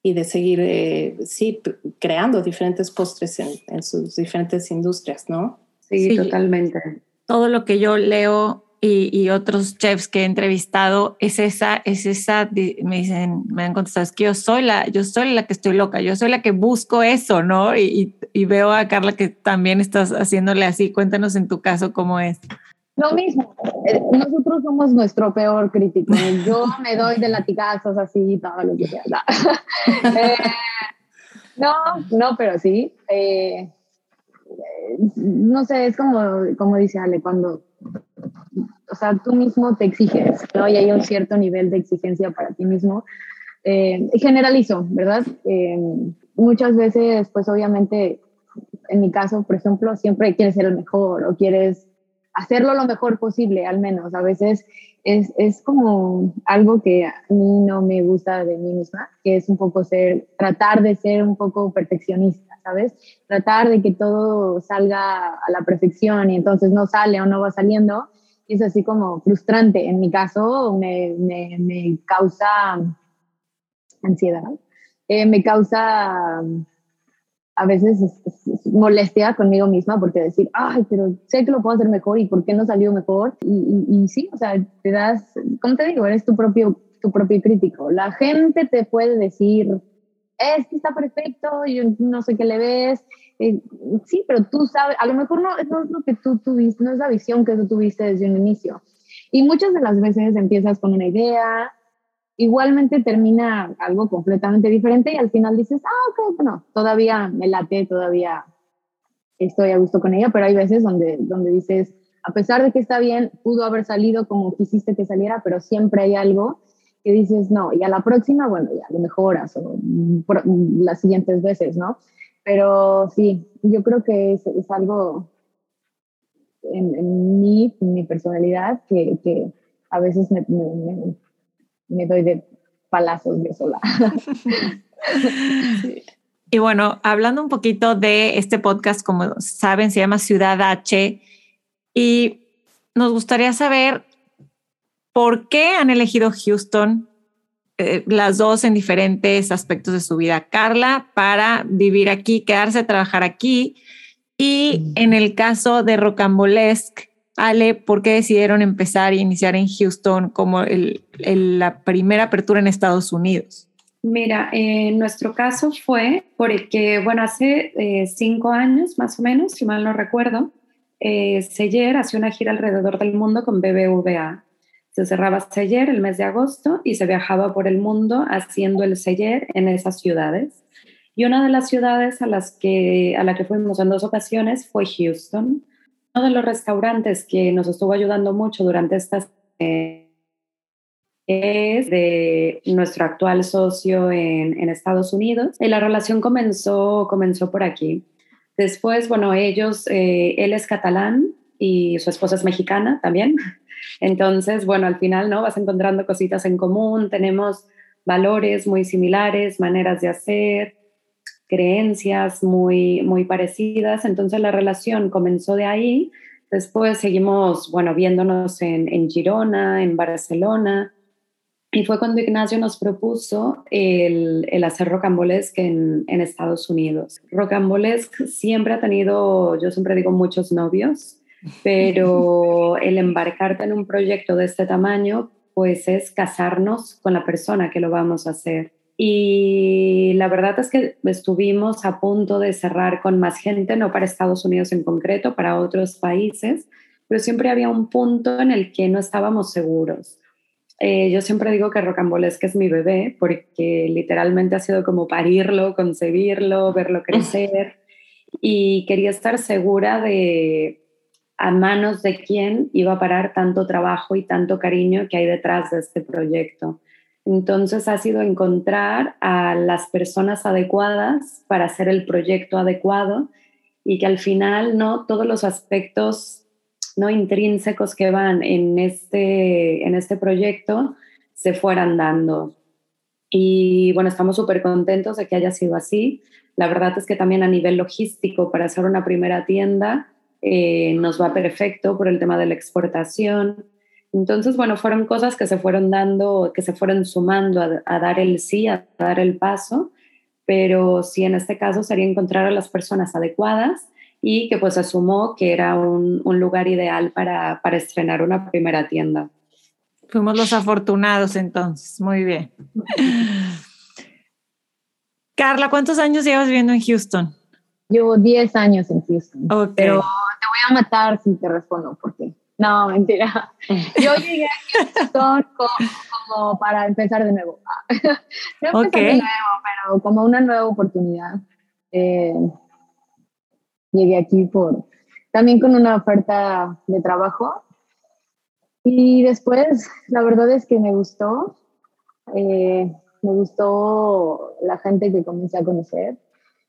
y de seguir, eh, sí, creando diferentes postres en, en, sus diferentes industrias, ¿no? sí, totalmente. Todo lo que yo leo y, otros chefs que he entrevistado es esa, es esa, me dicen, me han contestado, es que yo soy la, yo soy la que estoy loca, yo soy la que busco eso, ¿no? Y, y veo a Carla que también estás haciéndole así. Cuéntanos en tu caso cómo es. Lo mismo, eh, nosotros somos nuestro peor crítico. Yo me doy de latigazos así, todo lo que sea. (laughs) Eh, no, no, pero sí. Eh, no sé, es como, como dice Ale, cuando o sea, tú mismo te exiges, ¿no? Y hay un cierto nivel de exigencia para ti mismo. Eh, generalizo, ¿verdad? Eh, muchas veces, pues obviamente, en mi caso, por ejemplo, siempre quieres ser el mejor o quieres hacerlo lo mejor posible, al menos. A veces es, es, como algo que a mí no me gusta de mí misma, que es un poco ser, tratar de ser un poco perfeccionista, ¿sabes? Tratar de que todo salga a la perfección y entonces no sale o no va saliendo es así como frustrante. En mi caso, me, me, causa ansiedad, eh, me causa a veces molestia conmigo misma porque decir, ay, pero sé que lo puedo hacer mejor y por qué no salió mejor. Y, y, sí, o sea, te das, como te digo, eres tu propio, tu propio crítico. La gente te puede decir, es que está perfecto, yo no sé qué le ves, eh, sí, pero tú sabes, a lo mejor no, no, es lo que tú tuviste, no es la visión que tú tuviste desde un inicio. Y muchas de las veces empiezas con una idea, igualmente termina algo completamente diferente y al final dices, ah, ok, bueno, todavía me late, todavía estoy a gusto con ella, pero hay veces donde, donde dices, a pesar de que está bien, pudo haber salido como quisiste que saliera, pero siempre hay algo que dices, no, y a la próxima, bueno, ya lo mejoras o las siguientes veces, ¿no? Pero sí, yo creo que es, algo en, mí, en mi personalidad, que, que a veces me, me, me, doy de palazos de sola. (laughs) Y bueno, hablando un poquito de este podcast, como saben, se llama Ciudad H y nos gustaría saber ¿Por qué han elegido Houston, eh, las dos en diferentes aspectos de su vida? Carla, para vivir aquí, quedarse, trabajar aquí. Y mm. en el caso de Rocambolesque, Ale, ¿por qué decidieron empezar e iniciar en Houston como la primera apertura en Estados Unidos? Mira, en nuestro caso fue porque, bueno, hace eh, cinco años más o menos, si mal no recuerdo, eh, Seller hacía una gira alrededor del mundo con BBVA. Se cerraba Seller el mes de agosto y se viajaba por el mundo haciendo el Seller en esas ciudades. Y una de las ciudades a, las que, a la que fuimos en dos ocasiones fue Houston. Uno de los restaurantes que nos estuvo ayudando mucho durante estas eh, es de nuestro actual socio en, Estados Unidos. Y la relación comenzó, comenzó por aquí. Después, bueno, ellos, eh, él es catalán y su esposa es mexicana también. Entonces, bueno, al final, ¿no? Vas encontrando cositas en común, tenemos valores muy similares, maneras de hacer, creencias muy, muy parecidas. Entonces, la relación comenzó de ahí. Después seguimos, bueno, viéndonos en, en Girona, en Barcelona, y fue cuando Ignacio nos propuso el, el hacer rocambolesque en, en Estados Unidos. Rocambolesque siempre ha tenido, yo siempre digo, muchos novios, pero (laughs) el embarcarte en un proyecto de este tamaño, pues es casarnos con la persona que lo vamos a hacer. Y la verdad es que estuvimos a punto de cerrar con más gente, no para Estados Unidos en concreto, para otros países, pero siempre había un punto en el que no estábamos seguros eh, yo siempre digo que Rocambolesque es mi bebé porque literalmente ha sido como parirlo, concebirlo, verlo (laughs) crecer y quería estar segura de a manos de quién iba a parar tanto trabajo y tanto cariño que hay detrás de este proyecto. Entonces ha sido encontrar a las personas adecuadas para hacer el proyecto adecuado y que al final no todos los aspectos ¿no? intrínsecos que van en este, en este proyecto se fueran dando. Y bueno, estamos súper contentos de que haya sido así. La verdad es que también a nivel logístico, para hacer una primera tienda, eh, nos va perfecto por el tema de la exportación. Entonces, bueno, fueron cosas que se fueron dando, que se fueron sumando a, a dar el sí, a dar el paso, pero sí en este caso sería encontrar a las personas adecuadas y que pues asumó que era un, un lugar ideal para, para estrenar una primera tienda. Fuimos los afortunados entonces, muy bien. Carla, ¿cuántos años llevas viviendo en Houston? Llevo 10 años en Houston. Pero te voy a matar si te respondo, porque no, mentira. (laughs) Yo llegué a Houston como, para empezar de nuevo. (laughs) no empezar de nuevo, pero como una nueva oportunidad. Eh, llegué aquí por también con una oferta de trabajo y después la verdad es que me gustó, eh, me gustó la gente que comencé a conocer,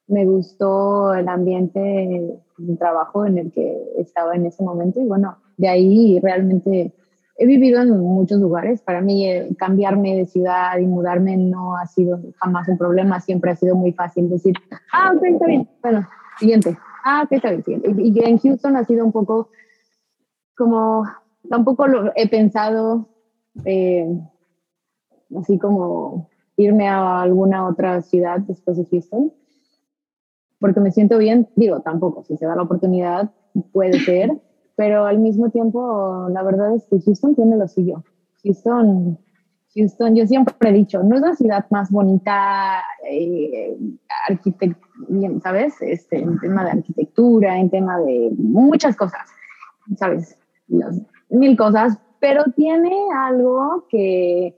me gustó el ambiente de trabajo en el que estaba en ese momento y bueno, de ahí realmente he vivido en muchos lugares. Para mí eh, cambiarme de ciudad y mudarme no ha sido jamás un problema, siempre ha sido muy fácil decir, ah, ok, está bien, bueno, siguiente ah, ¿qué está bien. Y, y, en Houston ha sido un poco como, tampoco lo he pensado eh, así como irme a alguna otra ciudad después de Houston, porque me siento bien, digo, tampoco, si se da la oportunidad, puede ser, pero al mismo tiempo, la verdad es que Houston tiene lo suyo. Houston Houston, yo siempre he dicho, no es la ciudad más bonita, eh, ¿sabes? Este, en tema de arquitectura, en tema de muchas cosas, ¿sabes? mil cosas, pero tiene algo que,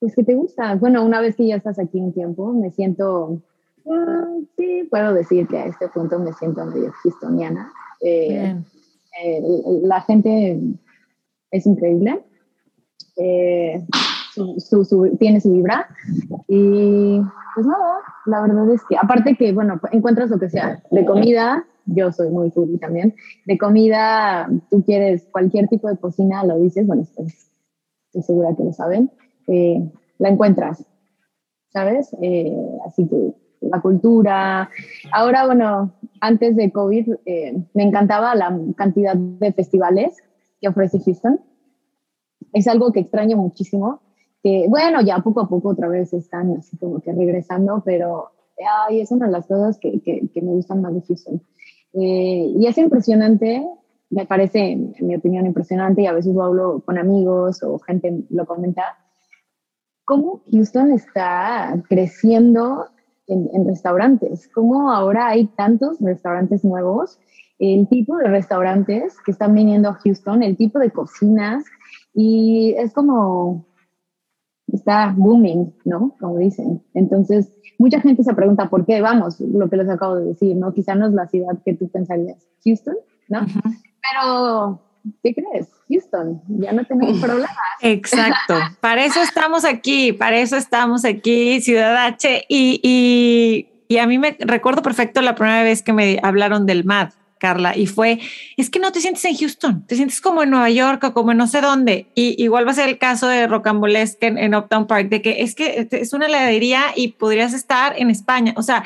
pues que te gusta. Bueno, una vez que ya estás aquí un tiempo, me siento, mm, sí, puedo decir que a este punto me siento medio houstoniana. Eh, eh, la gente es increíble eh, tiene su vibra. Y pues nada, la verdad es que, aparte que, bueno, encuentras lo que sea, de comida, yo soy muy foodie también, de comida, tú quieres cualquier tipo de cocina, lo dices, bueno, estoy, segura que lo saben, eh, la encuentras, ¿sabes? Eh, así que la cultura. Ahora, bueno, antes de COVID, me encantaba la cantidad de festivales que ofrece Houston es algo que extraño muchísimo, que bueno, ya poco a poco otra vez están así como que regresando, pero ay, es una de las cosas que, que, me gustan más de Houston. Eh, y es impresionante, me parece, en mi opinión, impresionante, y a veces lo hablo con amigos o gente lo comenta, cómo Houston está creciendo en, en restaurantes, cómo ahora hay tantos restaurantes nuevos, el tipo de restaurantes que están viniendo a Houston, el tipo de cocinas, y es como, está booming, ¿no? Como dicen. Entonces, mucha gente se pregunta por qué, vamos, lo que les acabo de decir, ¿no? Quizá no es la ciudad que tú pensarías, Houston, ¿no? Pero, ¿qué crees? Houston, ya no tenemos problemas. Exacto, para eso estamos aquí, para eso estamos aquí, Ciudad H, y, y, y a mí me recuerdo perfecto la primera vez que me hablaron del MAD Carla, y fue, es que no te sientes en Houston, te sientes como en Nueva York o como en no sé dónde. Y igual va a ser el caso de Rocambolesque en, en Uptown Park, de que es que es una heladería y podrías estar en España. O sea,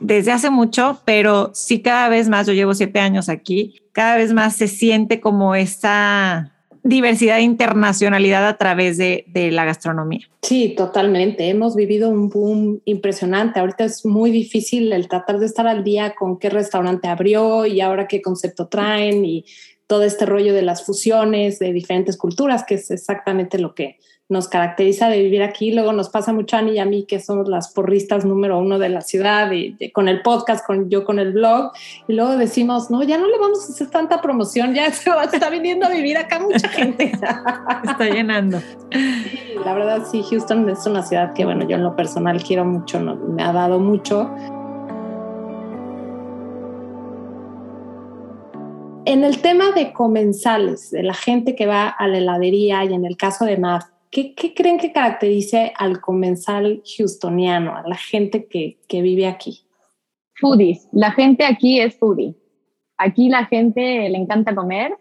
desde hace mucho, pero sí cada vez más, yo llevo siete años aquí, cada vez más se siente como esa diversidad e internacionalidad a través de, de, la gastronomía. Sí, totalmente. Hemos vivido un boom impresionante. Ahorita es muy difícil el tratar de estar al día con qué restaurante abrió y ahora qué concepto traen y todo este rollo de las fusiones de diferentes culturas, que es exactamente lo que nos caracteriza de vivir aquí. Luego nos pasa mucho a Ani y a mí, que somos las porristas número uno de la ciudad, y, con el podcast, con yo con el blog. Y luego decimos, no, ya no le vamos a hacer tanta promoción, ya (laughs) se está viniendo a vivir acá mucha gente. (laughs) está llenando. La verdad, sí, Houston es una ciudad que, bueno, yo en lo personal quiero mucho, me ha dado mucho. En el tema de comensales, de la gente que va a la heladería y en el caso de Matt, ¿Qué, creen que caracterice al comensal houstoniano, a la gente que, vive aquí? Foodies. La gente aquí es foodie. Aquí la gente le encanta comer.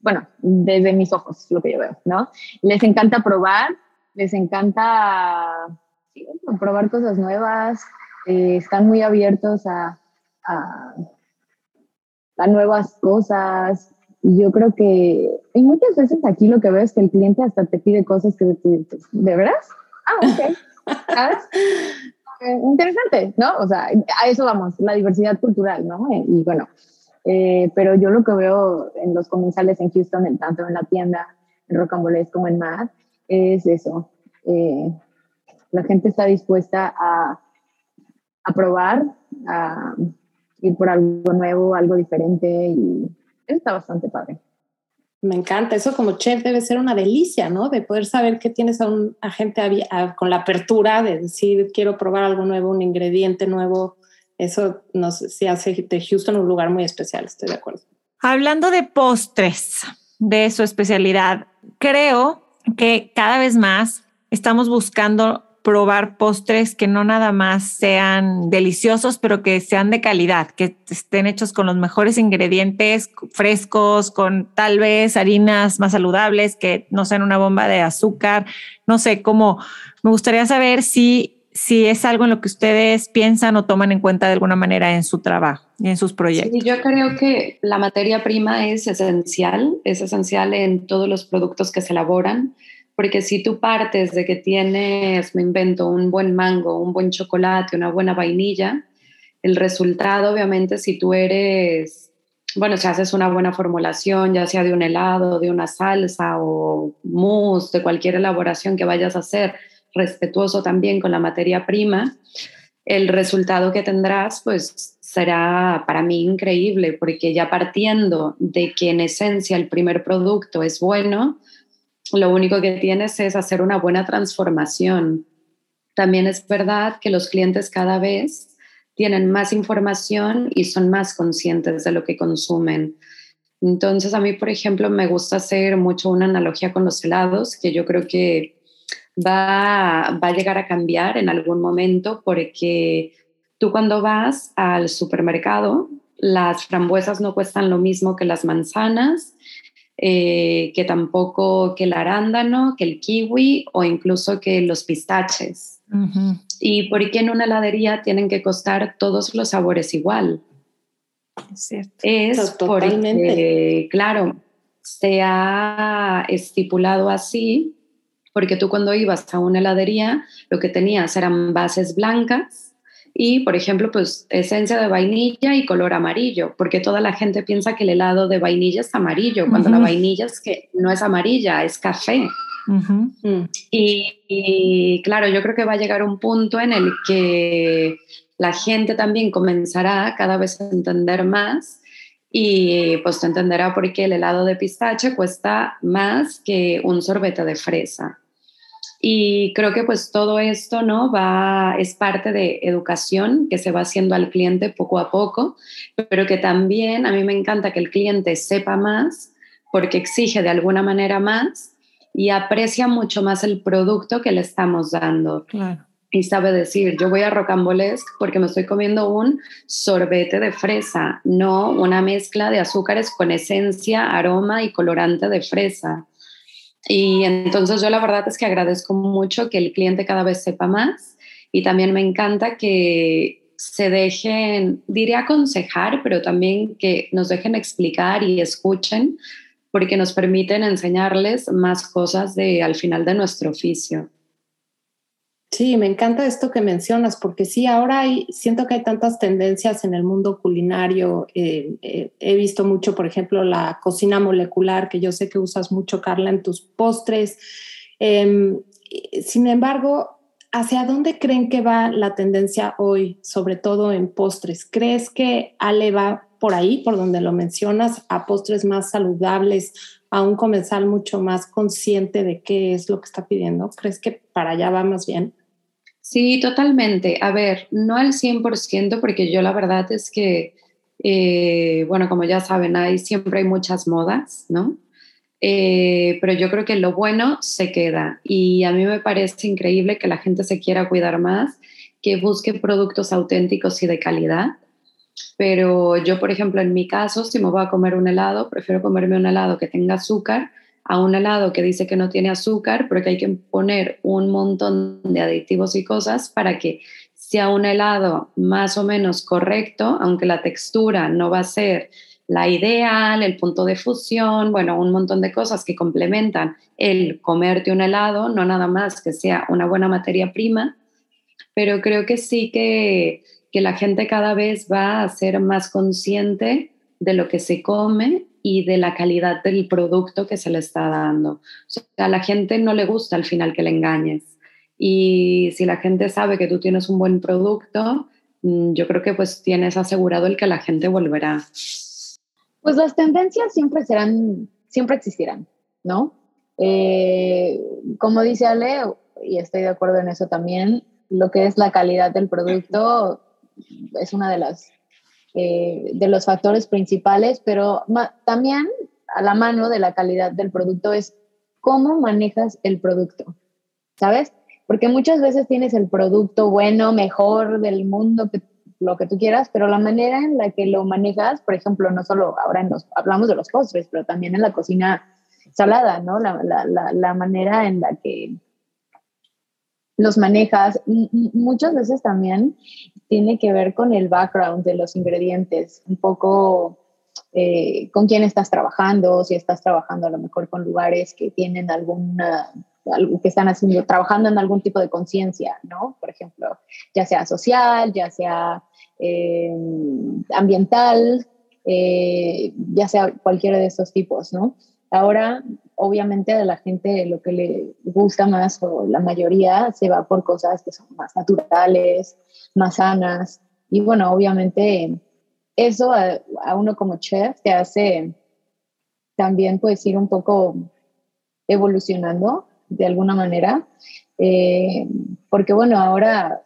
Bueno, desde mis ojos, lo que yo veo, ¿no? Les encanta probar, les encanta probar cosas nuevas, eh, están muy abiertos a, a nuevas cosas, yo creo que hay muchas veces aquí lo que veo es que el cliente hasta te pide cosas que tú ¿de veras? Ah, ok. ¿Sabes? (laughs) Eh, interesante, ¿no? O sea, a eso vamos, la diversidad cultural, ¿no? Eh, y bueno, eh, pero yo lo que veo en los comensales en Houston, tanto en la tienda, en Rocambolés como en Mad, es eso. la gente está dispuesta a, a probar, a ir por algo nuevo, algo diferente y está bastante padre. Me encanta, eso como chef debe ser una delicia, ¿no? De poder saber que tienes a un agente con la apertura de decir, quiero probar algo nuevo, un ingrediente nuevo. Eso nos sí hace de Houston un lugar muy especial, estoy de acuerdo. Hablando de postres, de su especialidad, creo que cada vez más estamos buscando probar postres que no nada más sean deliciosos, pero que sean de calidad, que estén hechos con los mejores ingredientes frescos, con tal vez harinas más saludables, que no sean una bomba de azúcar. No sé, cómo me gustaría saber si, si es algo en lo que ustedes piensan o toman en cuenta de alguna manera en su trabajo y en sus proyectos. yo creo que la materia prima es esencial, es esencial en todos los productos que se elaboran porque si tú partes de que tienes, me invento, un buen mango, un buen chocolate, una buena vainilla, el resultado, obviamente, si tú eres, bueno, si haces una buena formulación, ya sea de un helado, de una salsa o mousse, de cualquier elaboración que vayas a hacer, respetuoso también con la materia prima, el resultado que tendrás, pues será para mí increíble, porque ya partiendo de que en esencia el primer producto es bueno, lo único que tienes es hacer una buena transformación. También es verdad que los clientes cada vez tienen más información y son más conscientes de lo que consumen. Entonces, a mí, por ejemplo, me gusta hacer mucho una analogía con los helados, que yo creo que va, va a llegar a cambiar en algún momento, porque tú cuando vas al supermercado, las frambuesas no cuestan lo mismo que las manzanas eh, que tampoco que el arándano, que el kiwi o incluso que los pistaches. ¿Y por qué en una heladería tienen que costar todos los sabores igual? Es cierto. Es porque, claro, se ha estipulado así porque tú cuando ibas a una heladería lo que tenías eran bases blancas y, por ejemplo, pues esencia de vainilla y color amarillo, porque toda la gente piensa que el helado de vainilla es amarillo, cuando la vainilla es que no es amarilla, es café. Mm. y, claro, yo creo que va a llegar un punto en el que la gente también comenzará cada vez a entender más y pues te entenderá por qué el helado de pistache cuesta más que un sorbete de fresa. Y creo que pues todo esto, ¿no? Va, es parte de educación que se va haciendo al cliente poco a poco, pero que también a mí me encanta que el cliente sepa más porque exige de alguna manera más y aprecia mucho más el producto que le estamos dando. Claro. Y sabe decir, yo voy a Rocambolesque porque me estoy comiendo un sorbete de fresa, no una mezcla de azúcares con esencia, aroma y colorante de fresa. Y entonces yo la verdad es que agradezco mucho que el cliente cada vez sepa más y también me encanta que se dejen, diré aconsejar, pero también que nos dejen explicar y escuchen porque nos permiten enseñarles más cosas de, al final de nuestro oficio. Sí, me encanta esto que mencionas, porque sí, ahora hay, siento que hay tantas tendencias en el mundo culinario. Eh, eh, he visto mucho, por ejemplo, la cocina molecular, que yo sé que usas mucho, Carla, en tus postres. Em, sin embargo, ¿hacia dónde creen que va la tendencia hoy, sobre todo en postres? ¿Crees que Ale va por ahí, por donde lo mencionas, a postres más saludables, a un comensal mucho más consciente de qué es lo que está pidiendo? ¿Crees que para allá vamos bien? Sí, totalmente. A ver, no al 100% porque yo la verdad es que, eh, bueno, como ya saben, hay, siempre hay muchas modas, ¿no? Eh, pero yo creo que lo bueno se queda y a mí me parece increíble que la gente se quiera cuidar más, que busque productos auténticos y de calidad pero yo, por ejemplo, en mi caso, si me voy a comer un helado, prefiero comerme un helado que tenga azúcar a un helado que dice que no tiene azúcar, pero que hay que poner un montón de aditivos y cosas para que sea un helado más o menos correcto, aunque la textura no va a ser la ideal, el punto de fusión, bueno, un montón de cosas que complementan el comerte un helado, no nada más que sea una buena materia prima, pero creo que sí que que la gente cada vez va a ser más consciente de lo que se come y de la calidad del producto que se le está dando. O sea, a la gente no le gusta al final que le engañes. Y si la gente sabe que tú tienes un buen producto, mm, yo creo que pues tienes asegurado el que la gente volverá. Pues las tendencias siempre serán, siempre existirán, ¿no? Eh, como dice Ale, y estoy de acuerdo en eso también, lo que es la calidad del producto es una de las eh, de los factores principales, pero también a la mano de la calidad del producto es cómo manejas el producto, ¿sabes? Porque muchas veces tienes el producto bueno, mejor del mundo, lo que tú quieras, pero la manera en la que lo manejas, por ejemplo, no solo ahora nos, hablamos de los postres, pero también en la cocina salada, ¿no? La, la, la manera en la que los manejas. Muchas veces también tiene que ver con el background de los ingredientes, un poco eh, con quién estás trabajando, si estás trabajando a lo mejor con lugares que tienen alguna que están haciendo, trabajando en algún tipo de conciencia, ¿no? Por ejemplo, ya sea social, ya sea eh, ambiental, eh, ya sea cualquiera de estos tipos, ¿no? Ahora, obviamente a la gente lo que le gusta más o la mayoría se va por cosas que son más naturales, más sanas. Y bueno, obviamente eso a, uno como chef te hace también pues ir un poco evolucionando de alguna manera. Eh, porque bueno, ahora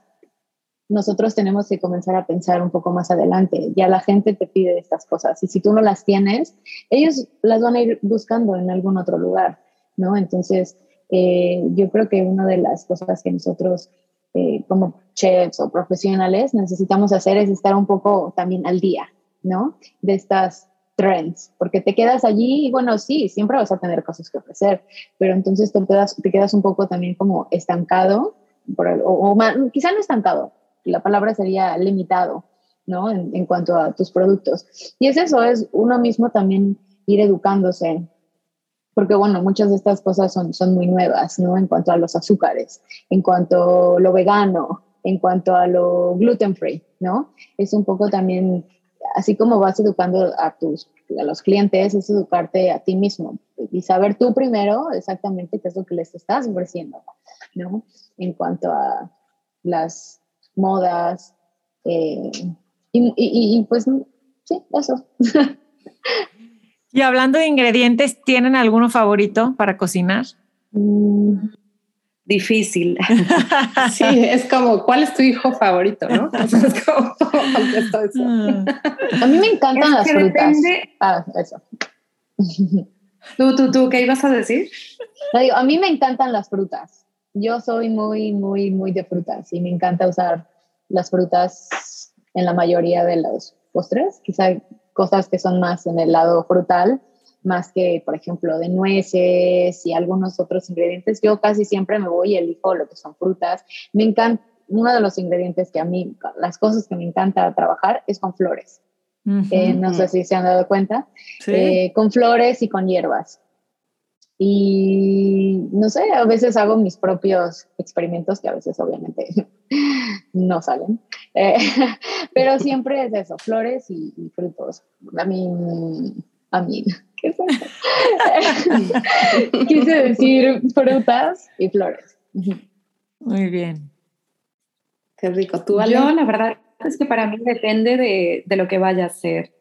nosotros tenemos que comenzar a pensar un poco más adelante. Ya la gente te pide estas cosas y si tú no las tienes, ellos las van a ir buscando en algún otro lugar, ¿no? Entonces, eh, yo creo que una de las cosas que nosotros eh, como chefs o profesionales necesitamos hacer es estar un poco también al día, ¿no? De estas trends, porque te quedas allí y bueno, sí, siempre vas a tener cosas que ofrecer, pero entonces te quedas, te quedas un poco también como estancado, o, o quizá no estancado, la palabra sería limitado, ¿no? En, cuanto a tus productos. Y es eso, es uno mismo también ir educándose porque bueno, muchas de estas cosas son, son muy nuevas, ¿no? En cuanto a los azúcares, en cuanto a lo vegano, en cuanto a lo gluten free, ¿no? Es un poco también, así como vas educando a tus a los clientes, es educarte a ti mismo y saber tú primero exactamente qué es lo que les estás ofreciendo, ¿no? En cuanto a las modas, eh, y, y, pues sí, eso. (laughs) Y hablando de ingredientes, ¿tienen alguno favorito para cocinar? Mm, difícil. (laughs) sí, es como, ¿cuál es tu hijo favorito? ¿no? es como, (laughs) eso? A mí me encantan las frutas. Ah, eso. (laughs) ¿Tú, tú, tú, qué ibas a decir? a mí me encantan las frutas. Yo soy muy, muy, muy de frutas y me encanta usar las frutas en la mayoría de los postres. Quizá cosas que son más en el lado frutal, más que, por ejemplo, de nueces y algunos otros ingredientes. Yo casi siempre me voy y elijo lo que son frutas. Me encanta, uno de los ingredientes que a mí, las cosas que me encanta trabajar es con flores. Eh, no sé si se han dado cuenta. Eh, con flores y con hierbas. Y no sé, a veces hago mis propios experimentos que a veces obviamente (laughs) no salen. Eh, (laughs) pero siempre es eso, flores y, frutos. A mí, a mí, (laughs) ¿qué es eso? Quise decir frutas y flores. Muy bien. Qué rico. ¿Tú, Yo, la verdad es que para mí depende de, de lo que vaya a ser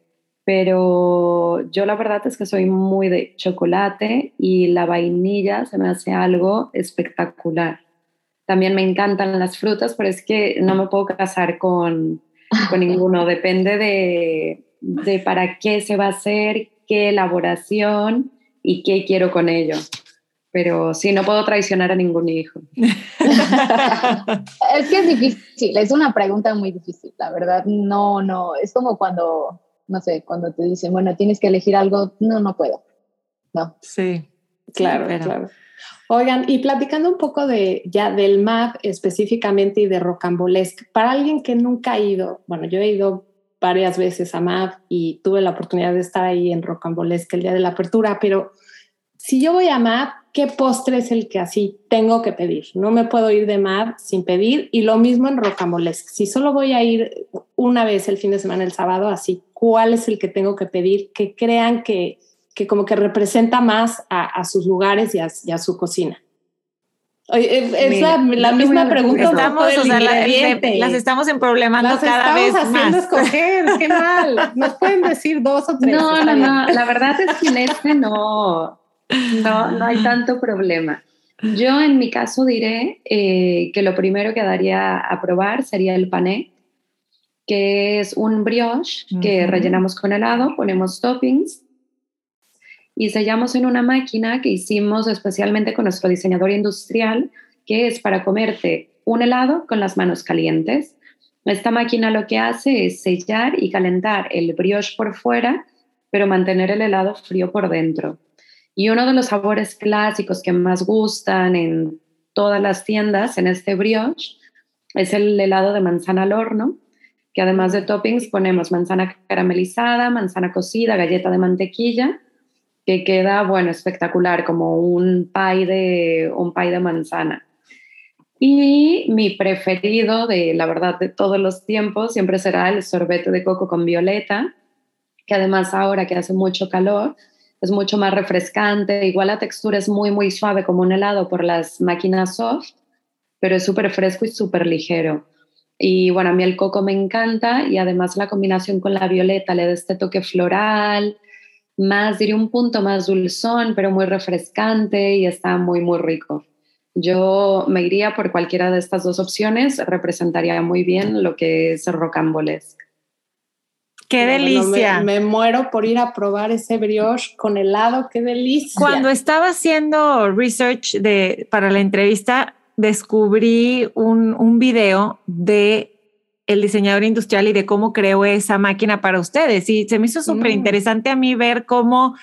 pero yo la verdad es que soy muy de chocolate y la vainilla se me hace algo espectacular. También me encantan las frutas, pero es que no me puedo casar con, con (laughs) ninguno, depende de, de para qué se va a hacer, qué elaboración y qué quiero con ello pero sí, no puedo traicionar a ningún hijo. (laughs) (laughs) es que es difícil, es una pregunta muy difícil, la verdad. No, no, es como cuando no sé, cuando te dicen, bueno, tienes que elegir algo, no, no puedo. No. Sí, claro, claro. Oigan, y platicando un poco de ya del MAP específicamente y de Rocambolesque, para alguien que nunca ha ido, bueno, yo he ido varias veces a MAP y tuve la oportunidad de estar ahí en Rocambolesque el día de la apertura, pero si yo voy a MAP, ¿qué postre es el que así tengo que pedir? No me puedo ir de MAP sin pedir y lo mismo en Rocambolesque. Si solo voy a ir una vez el fin de semana, el sábado, así cuál es el que tengo que pedir, que crean que, que como que representa más a, sus lugares y a, su cocina. Es, la, misma pregunta. Estamos, o sea, las estamos en problemas cada vez más. haciendo escoger, qué mal. Nos pueden decir dos o (laughs) tres. No, no, no. La verdad es que en este no, no, no hay tanto problema. Yo en mi caso diré eh, que lo primero que daría a probar sería el pané, que es un brioche que rellenamos con helado, ponemos toppings y sellamos en una máquina que hicimos especialmente con nuestro diseñador industrial, que es para comerte un helado con las manos calientes. Esta máquina lo que hace es sellar y calentar el brioche por fuera, pero mantener el helado frío por dentro. Y uno de los sabores clásicos que más gustan en todas las tiendas en este brioche es el helado de manzana al horno, que además de toppings ponemos manzana caramelizada, manzana cocida, galleta de mantequilla, que queda, bueno, espectacular, como un pie de, un pie de manzana. Y mi preferido de, la verdad, de todos los tiempos siempre será el sorbete de coco con violeta, que además ahora que hace mucho calor, es mucho más refrescante. Igual la textura es muy, muy suave como un helado por las máquinas soft, pero es súper fresco y súper ligero. Y bueno, a mí el coco me encanta y además la combinación con la violeta le da este toque floral, más, diría un punto más dulzón, pero muy refrescante y está muy, muy rico. Yo me iría por cualquiera de estas dos opciones, representaría muy bien lo que es rocambolesque. ¡Qué delicia! me, muero por ir a probar ese brioche con helado, ¡qué delicia! Cuando estaba haciendo research de, para la entrevista, descubrí un, un video de el diseñador industrial y de cómo creó esa máquina para ustedes. Y se me hizo súper interesante a mí ver cómo,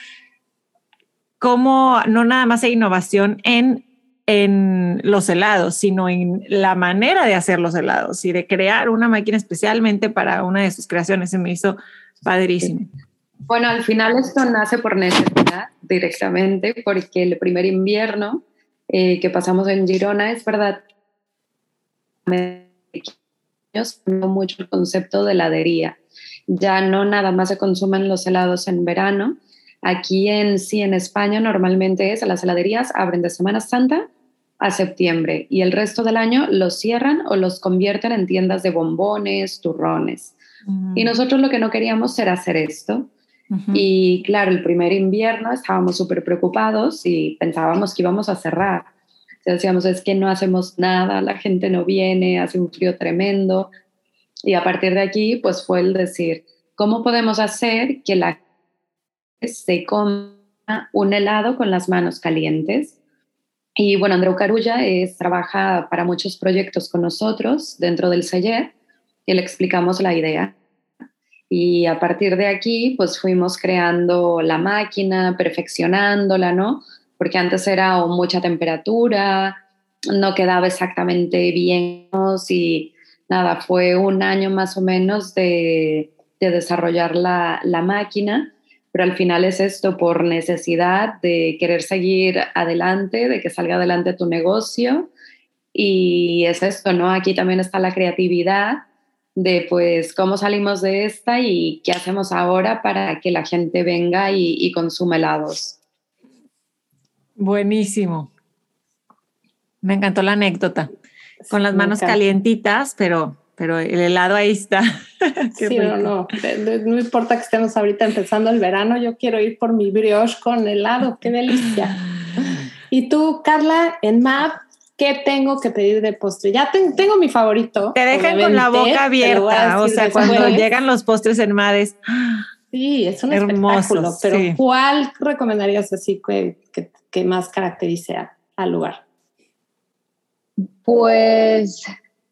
cómo no nada más hay innovación en, en los helados, sino en la manera de hacer los helados y de crear una máquina especialmente para una de sus creaciones. Se me hizo padrísimo. Bueno, al final esto nace por necesidad directamente, porque el primer invierno eh, que pasamos en Girona es verdad mucho el concepto de heladería. Ya no nada más se consumen los helados en verano. Aquí en sí, en España, normalmente es las heladerías abren de Semana Santa a septiembre y el resto del año los cierran o los convierten en tiendas de bombones, turrones. Y nosotros lo que no queríamos era hacer esto. Y claro, el primer invierno estábamos súper preocupados y pensábamos que íbamos a cerrar. Decíamos, es que no hacemos nada, la gente no viene, hace un frío tremendo. Y a partir de aquí, pues fue el decir, ¿cómo podemos hacer que la gente se coma un helado con las manos calientes? Y bueno, Andreu Carulla es, trabaja para muchos proyectos con nosotros dentro del Seller y le explicamos la idea. Y a partir de aquí, pues fuimos creando la máquina, perfeccionándola, ¿no? Porque antes era mucha temperatura, no quedaba exactamente bien y nada, fue un año más o menos de, de desarrollar la, la máquina, pero al final es esto por necesidad de querer seguir adelante, de que salga adelante tu negocio y es esto, ¿no? Aquí también está la creatividad de pues cómo salimos de esta y qué hacemos ahora para que la gente venga y, y consuma helados. Buenísimo. Me encantó la anécdota. Con las manos calientitas, pero, pero el helado ahí está. (laughs) sí, no, no. No importa que estemos ahorita empezando el verano, yo quiero ir por mi brioche con helado. ¡Qué delicia! Y tú, Carla, en MAP, ¿qué tengo que pedir de postre? Ya tengo mi favorito. Te dejan con la boca abierta, o sea, cuando llegan los postres en Mades. Sí, es un Hermoso, espectáculo, pero ¿cuál recomendarías así que, que, más caracterice al lugar? Pues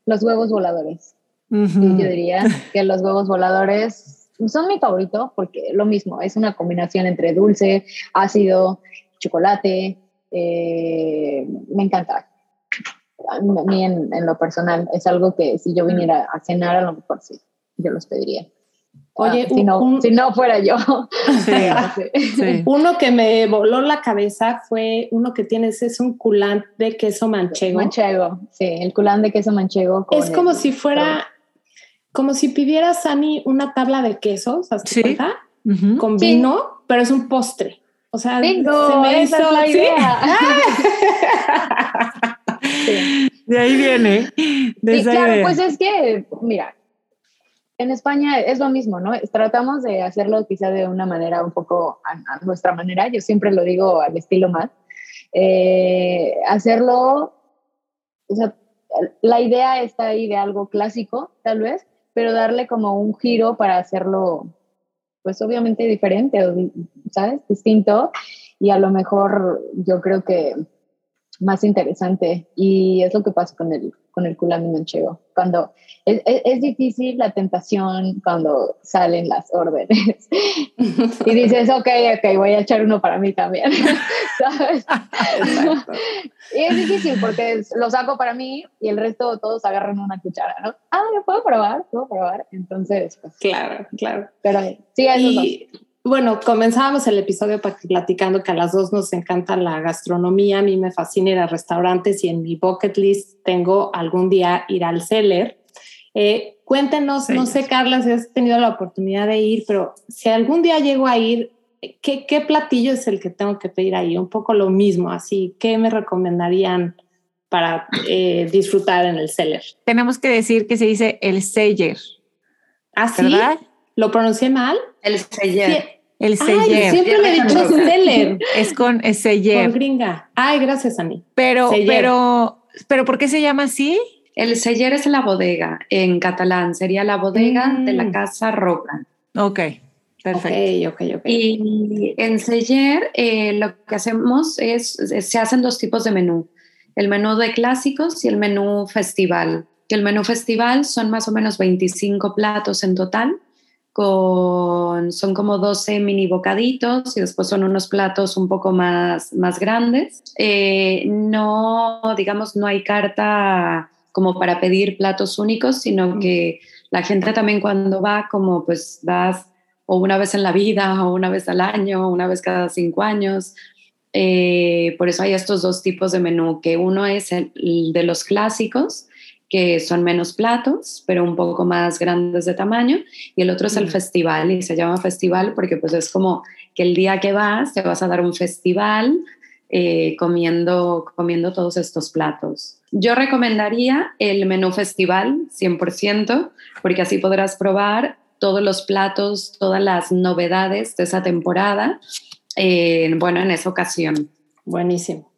los huevos voladores. Yo diría que los huevos voladores son mi favorito porque lo mismo, es una combinación entre dulce, ácido, chocolate. Eh, me encanta a mí en, lo personal es algo que si yo viniera a cenar a lo mejor sí, yo los pediría. Oye, ah, si, no, si, no, fuera yo. (laughs) Uno que me voló la cabeza fue uno que tienes, es un culán de queso manchego. Manchego, sí, el culán de queso manchego. es como si fuera, como si pidieras, Ani, una tabla de quesos, ¿hasta cuenta? Con vino, pero es un postre. O sea, se me hizo la idea. (laughs) De ahí viene. De claro, pues es que, mira, en España es lo mismo, ¿no? Tratamos de hacerlo quizá de una manera un poco a, nuestra manera, yo siempre lo digo al estilo más. Eh, hacerlo, o sea, la idea está ahí de algo clásico, tal vez, pero darle como un giro para hacerlo, pues obviamente diferente, ¿sabes? Distinto. Y a lo mejor yo creo que más interesante y es lo que pasa con el, con el culami manchego. Cuando es, es, difícil la tentación cuando salen las órdenes (laughs) y dices, ok, ok, voy a echar uno para mí también, (laughs) ¿sabes? (laughs) y es difícil porque lo saco para mí y el resto todos agarran una cuchara, ¿no? Ah, ¿lo puedo probar? ¿Puedo probar? Entonces, pues, Claro, claro. Pero sí, eso bueno, comenzábamos el episodio platicando que a las dos nos encanta la gastronomía, a mí me fascina ir a restaurantes y en mi bucket list tengo algún día ir al Cellar. Eh, cuéntenos, no sé Carla si has tenido la oportunidad de ir, pero si algún día llego a ir, ¿qué, qué platillo es el que tengo que pedir ahí? Un poco lo mismo, así, ¿qué me recomendarían para eh, disfrutar en el Cellar? Tenemos que decir que se dice el Cellar. ¿Ah, sí? ¿Lo pronuncié mal? El Cellar. El seller. siempre le he dicho seller. Es con el seller. Con gringa. Ay, gracias, Ani. Pero, pero, pero, ¿por qué se llama así? El seller es la bodega en catalán. Sería la bodega de la mm. casa Roca. Ok. Perfecto. Okay, okay, Y en Seller eh, lo que hacemos es, se hacen dos tipos de menú. El menú de clásicos y el menú festival. Que el menú festival son más o menos 25 platos en total con, son como 12 mini bocaditos y después son unos platos un poco más, más grandes. Eh, no, digamos, no hay carta como para pedir platos únicos, sino que la gente también cuando va, como pues vas o una vez en la vida, o una vez al año, o una vez cada cinco años. Eh, por eso hay estos dos tipos de menú, que uno es el, de los clásicos, que son menos platos, pero un poco más grandes de tamaño, y el otro es el festival, y se llama festival porque pues es como que el día que vas te vas a dar un festival eh, comiendo, comiendo todos estos platos. Yo recomendaría el menú festival 100%, porque así podrás probar todos los platos, todas las novedades de esa temporada, eh, bueno, en esa ocasión. Buenísimo.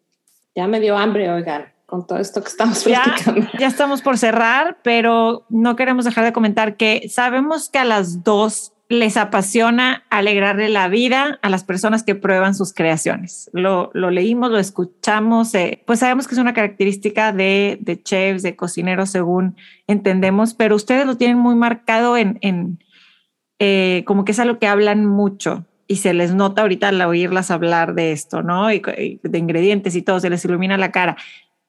Ya me dio hambre, oigan, con todo esto que estamos platicando. Ya, ya estamos por cerrar, pero no queremos dejar de comentar que sabemos que a las dos les apasiona alegrarle la vida a las personas que prueban sus creaciones. Lo, lo leímos, lo escuchamos, eh, pues sabemos que es una característica de, de, chefs, de cocineros, según entendemos, pero ustedes lo tienen muy marcado en, en, eh, como que es algo que hablan mucho y se les nota ahorita al oírlas hablar de esto, ¿no? Y, y de ingredientes y todo, se les ilumina la cara.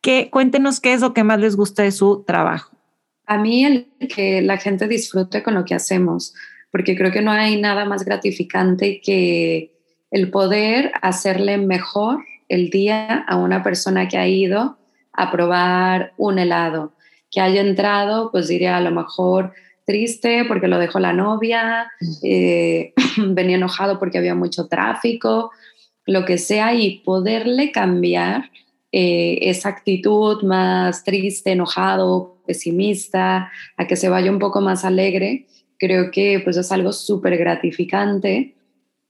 ¿Qué, cuéntenos qué es lo que más les gusta de su trabajo. A mí el que la gente disfrute con lo que hacemos, porque creo que no hay nada más gratificante que el poder hacerle mejor el día a una persona que ha ido a probar un helado, que haya entrado, pues diría a lo mejor triste porque lo dejó la novia, eh, (clears throat) venía enojado porque había mucho tráfico, lo que sea, y poderle cambiar eh, esa actitud más triste, enojado, pesimista, a que se vaya un poco más alegre, creo que pues es algo súper gratificante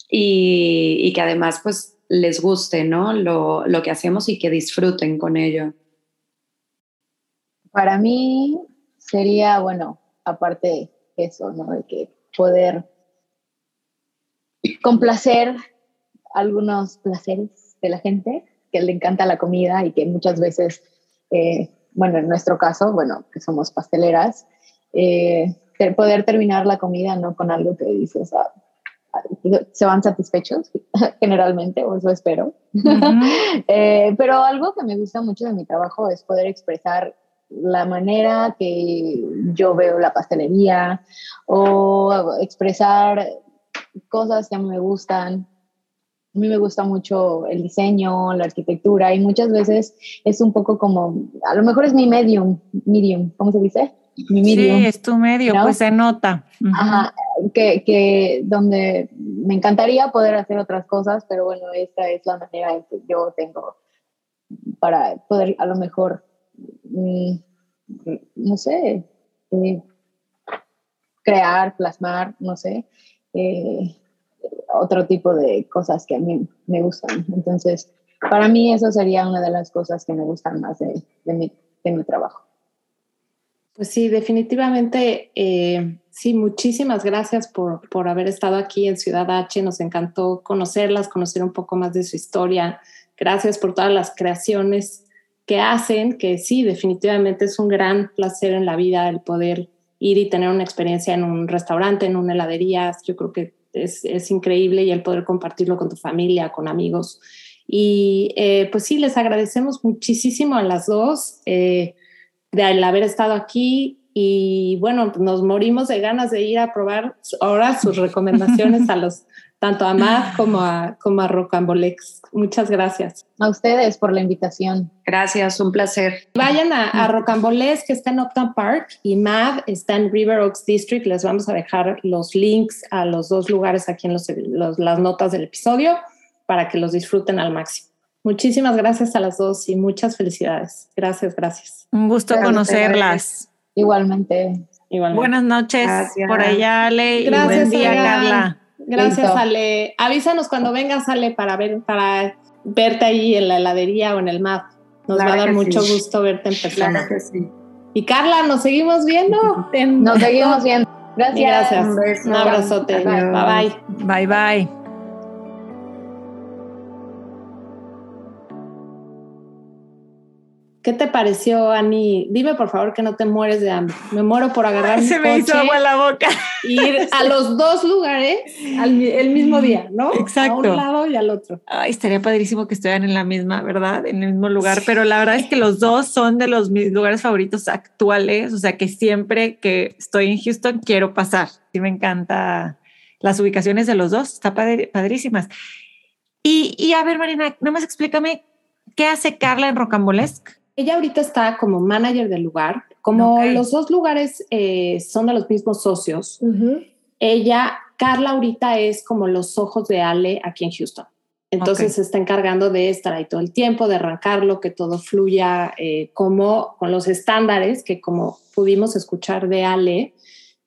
y, que además pues les guste, ¿no? Lo, lo que hacemos y que disfruten con ello. Para mí sería, bueno, aparte eso, ¿no? De que poder complacer algunos placeres de la gente, que le encanta la comida y que muchas veces, eh, bueno, en nuestro caso, bueno, que somos pasteleras, eh, poder terminar la comida no con algo que dices, ah, se van satisfechos (laughs) generalmente, o eso espero. Uh (laughs) -huh. eh, pero algo que me gusta mucho de mi trabajo es poder expresar la manera que yo veo la pastelería o expresar cosas que me gustan. A mí me gusta mucho el diseño, la arquitectura y muchas veces es un poco como, a lo mejor es mi medium, medium, ¿cómo se dice? Mi medium, sí, es tu medio, ¿no? pues se nota. Uh -huh. Ajá, que, que donde me encantaría poder hacer otras cosas, pero bueno, esta es la manera en que yo tengo para poder a lo mejor no sé, eh, crear, plasmar, no sé, eh, otro tipo de cosas que a mí me gustan. Entonces, para mí eso sería una de las cosas que me gustan más de, de, mi, de mi, trabajo. Pues sí, definitivamente, eh, sí, muchísimas gracias por, por haber estado aquí en Ciudad H. Nos encantó conocerlas, conocer un poco más de su historia. Gracias por todas las creaciones que hacen que sí, definitivamente es un gran placer en la vida el poder ir y tener una experiencia en un restaurante, en una heladería. Yo creo que es, es increíble y el poder compartirlo con tu familia, con amigos. Y eh, pues sí, les agradecemos muchísimo a las dos eh, de haber estado aquí y bueno, nos morimos de ganas de ir a probar ahora sus (laughs) recomendaciones a los tanto a Matt (laughs) como a, como a Rocambolex. Muchas gracias. A ustedes por la invitación. Gracias, un placer. Vayan a, a Rocambolex, que está en Uptown Park, y Mav está en River Oaks District. Les vamos a dejar los links a los dos lugares aquí en los, los, las notas del episodio para que los disfruten al máximo. Muchísimas gracias a las dos y muchas felicidades. Gracias, gracias. Un gusto gracias, conocerlas. Igualmente. Igualmente. Buenas noches gracias. por allá, Ale. Gracias, y buen día, Carla. Gracias, Listo. Ale. Avísanos cuando vengas, Ale, para ver, para verte ahí en la heladería o en el MAP. Nos claro va a dar mucho sí. gusto verte en persona. Claro que sí. Y Carla, nos seguimos viendo. En... Nos (laughs) seguimos viendo. Gracias. Gracias. Un, beso. Un abrazote. Bye bye. Bye bye. ¿Qué te pareció, Ani? Dime por favor que no te mueres de hambre. Me muero por agarrar Se me hizo agua en la boca. Ir a los dos lugares al, el mismo día, ¿no? Exacto. A un lado y al otro. Ay, estaría padrísimo que estuvieran en la misma, ¿verdad? En el mismo lugar. Pero la verdad es que los dos son de los mis lugares favoritos actuales. O sea que siempre que estoy en Houston quiero pasar. Sí, me encanta las ubicaciones de los dos, está padrísimas. Y, y, a ver, Marina, nada más explícame, ¿qué hace Carla en Rocambolesque? Ella ahorita está como manager del lugar, como los dos lugares eh, son de los mismos socios. Ella, Carla ahorita es como los ojos de Ale aquí en Houston. Entonces se está encargando de estar ahí todo el tiempo, de arrancarlo, que todo fluya eh, como con los estándares que como pudimos escuchar de Ale,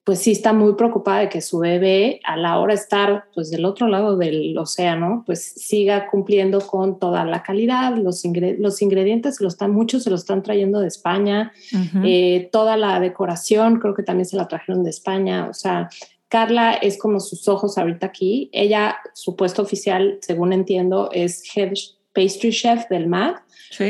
pues sí está muy preocupada de que su bebé a la hora de estar pues del otro lado del océano, pues siga cumpliendo con toda la calidad, los, los ingredientes los están, muchos se los están trayendo de España, eh, toda la decoración creo que también se la trajeron de España, o sea, Carla es como sus ojos ahorita aquí. Ella, su puesto oficial, según entiendo, es Head Pastry Chef del MAD,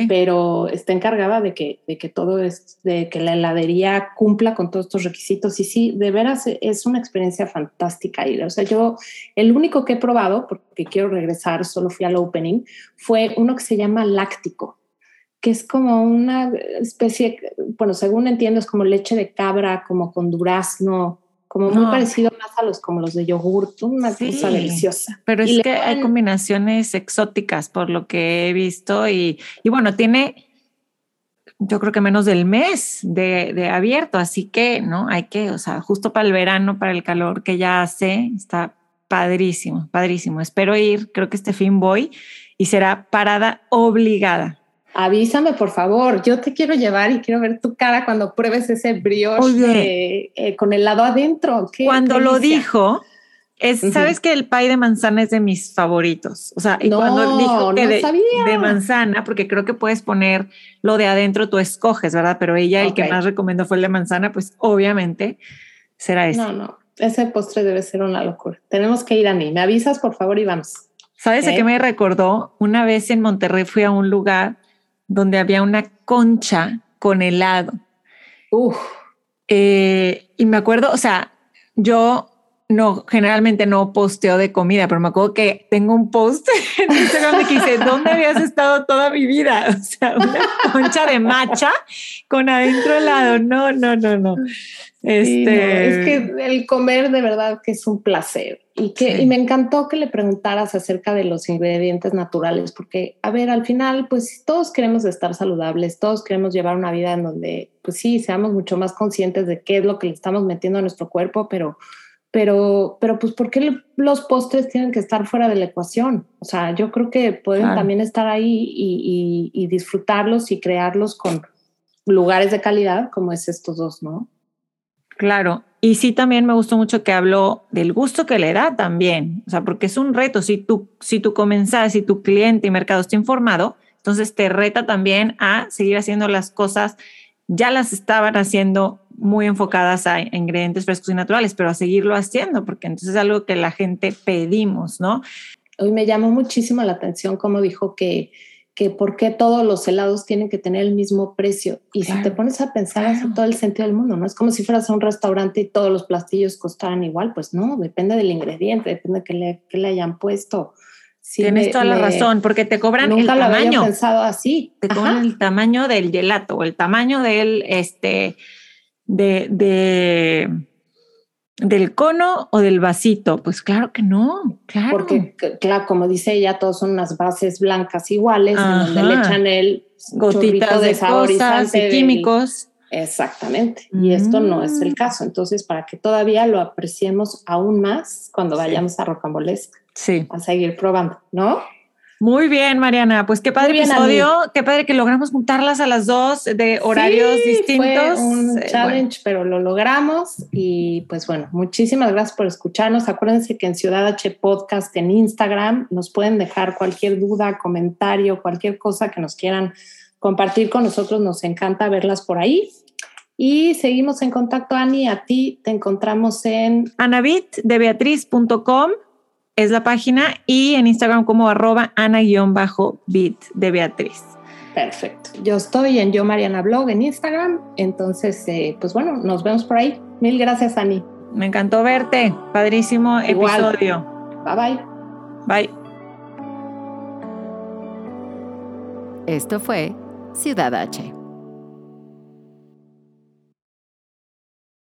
pero está encargada de que, de que todo es, de que la heladería cumpla con todos estos requisitos. Y sí, de veras es una experiencia fantástica ir. O sea, yo, el único que he probado, porque quiero regresar, solo fui al opening, fue uno que se llama láctico que es como una especie, bueno, según entiendo, es como leche de cabra, como con durazno, como muy parecido más a los como los de yogurt, una cosa deliciosa. Pero es que hay combinaciones exóticas por lo que he visto y, y, bueno, tiene yo creo que menos del mes de, de, abierto, así que, ¿no? Hay que, o sea, justo para el verano, para el calor que ya hace, está padrísimo, padrísimo. Espero ir, creo que este fin voy y será parada obligada Avísame, por favor. Yo te quiero llevar y quiero ver tu cara cuando pruebes ese brioche eh, con el lado adentro. cuando lo dijo, es, sabes que el pay de manzana es de mis favoritos. O sea, y cuando dijo que de, manzana, porque creo que puedes poner lo de adentro, tú escoges, ¿verdad? Pero ella, el que más recomendó fue el de manzana, pues obviamente será ese. No, no, ese postre debe ser una locura. Tenemos que ir a mí. Me avisas, por favor, y vamos. ¿Sabes a qué me recordó? Una vez en Monterrey fui a un lugar donde había una concha con helado. Uf. Eh, y me acuerdo, o sea, yo no, generalmente no posteo de comida, pero me acuerdo que tengo un post (laughs) en Instagram que dice, ¿dónde habías estado toda mi vida? (laughs) O sea, una concha de macha con adentro helado. No, no, no, no. Este... es que el comer de verdad que es un placer. Y, que, y me encantó que le preguntaras acerca de los ingredientes naturales, porque, a ver, al final, pues todos queremos estar saludables, todos queremos llevar una vida en donde, pues sí, seamos mucho más conscientes de qué es lo que le estamos metiendo a nuestro cuerpo, pero, pero, pero pues, ¿por qué los postres tienen que estar fuera de la ecuación? O sea, yo creo que pueden también estar ahí y, y, y disfrutarlos y crearlos con lugares de calidad como es estos dos, ¿no? Claro, y sí también me gustó mucho que habló del gusto que le da también, o sea, porque es un reto, si tú, si tú comenzas, si tu cliente y mercado está informado, entonces te reta también a seguir haciendo las cosas, ya las estaban haciendo muy enfocadas a ingredientes frescos y naturales, pero a seguirlo haciendo, porque entonces es algo que la gente pedimos, ¿no? Hoy me llamó muchísimo la atención como dijo que que por qué todos los helados tienen que tener el mismo precio. Y si te pones a pensar, hace todo el sentido del mundo, ¿no? Es como si fueras a un restaurante y todos los plastillos costaran igual. Pues no, depende del ingrediente, depende de qué le, le hayan puesto. Tienes toda la razón, porque te cobran el tamaño. Nunca lo pensado así. Te cobran el tamaño del gelato o el tamaño del, este, de, de ¿Del cono o del vasito? Pues claro que no, claro. Porque, claro, como dice ella, todos son unas bases blancas iguales, en donde le echan el gotitas de, cosas y químicos. Exactamente. Y esto no es el mm. caso. Entonces, para que todavía lo apreciemos aún más cuando vayamos a Rocambolesca. Sí. A seguir probando, ¿no? Muy bien, Mariana. Pues qué padre episodio. Qué padre que logramos juntarlas a las dos de horarios distintos. Fue un eh, challenge, pero lo logramos. Y pues bueno, muchísimas gracias por escucharnos. Acuérdense que en Ciudad H Podcast en Instagram nos pueden dejar cualquier duda, comentario, cualquier cosa que nos quieran compartir con nosotros. Nos encanta verlas por ahí. Y seguimos en contacto, Ani. A ti te encontramos en anabitdebeatriz.com es la página y en Instagram como arroba ana-bit de Beatriz. Perfecto. Yo estoy en Yo Mariana Blog en Instagram. Entonces, eh, pues bueno, nos vemos por ahí. Mil gracias, Ani. Me encantó verte. Padrísimo episodio. Bye bye. Bye. Esto fue Ciudad H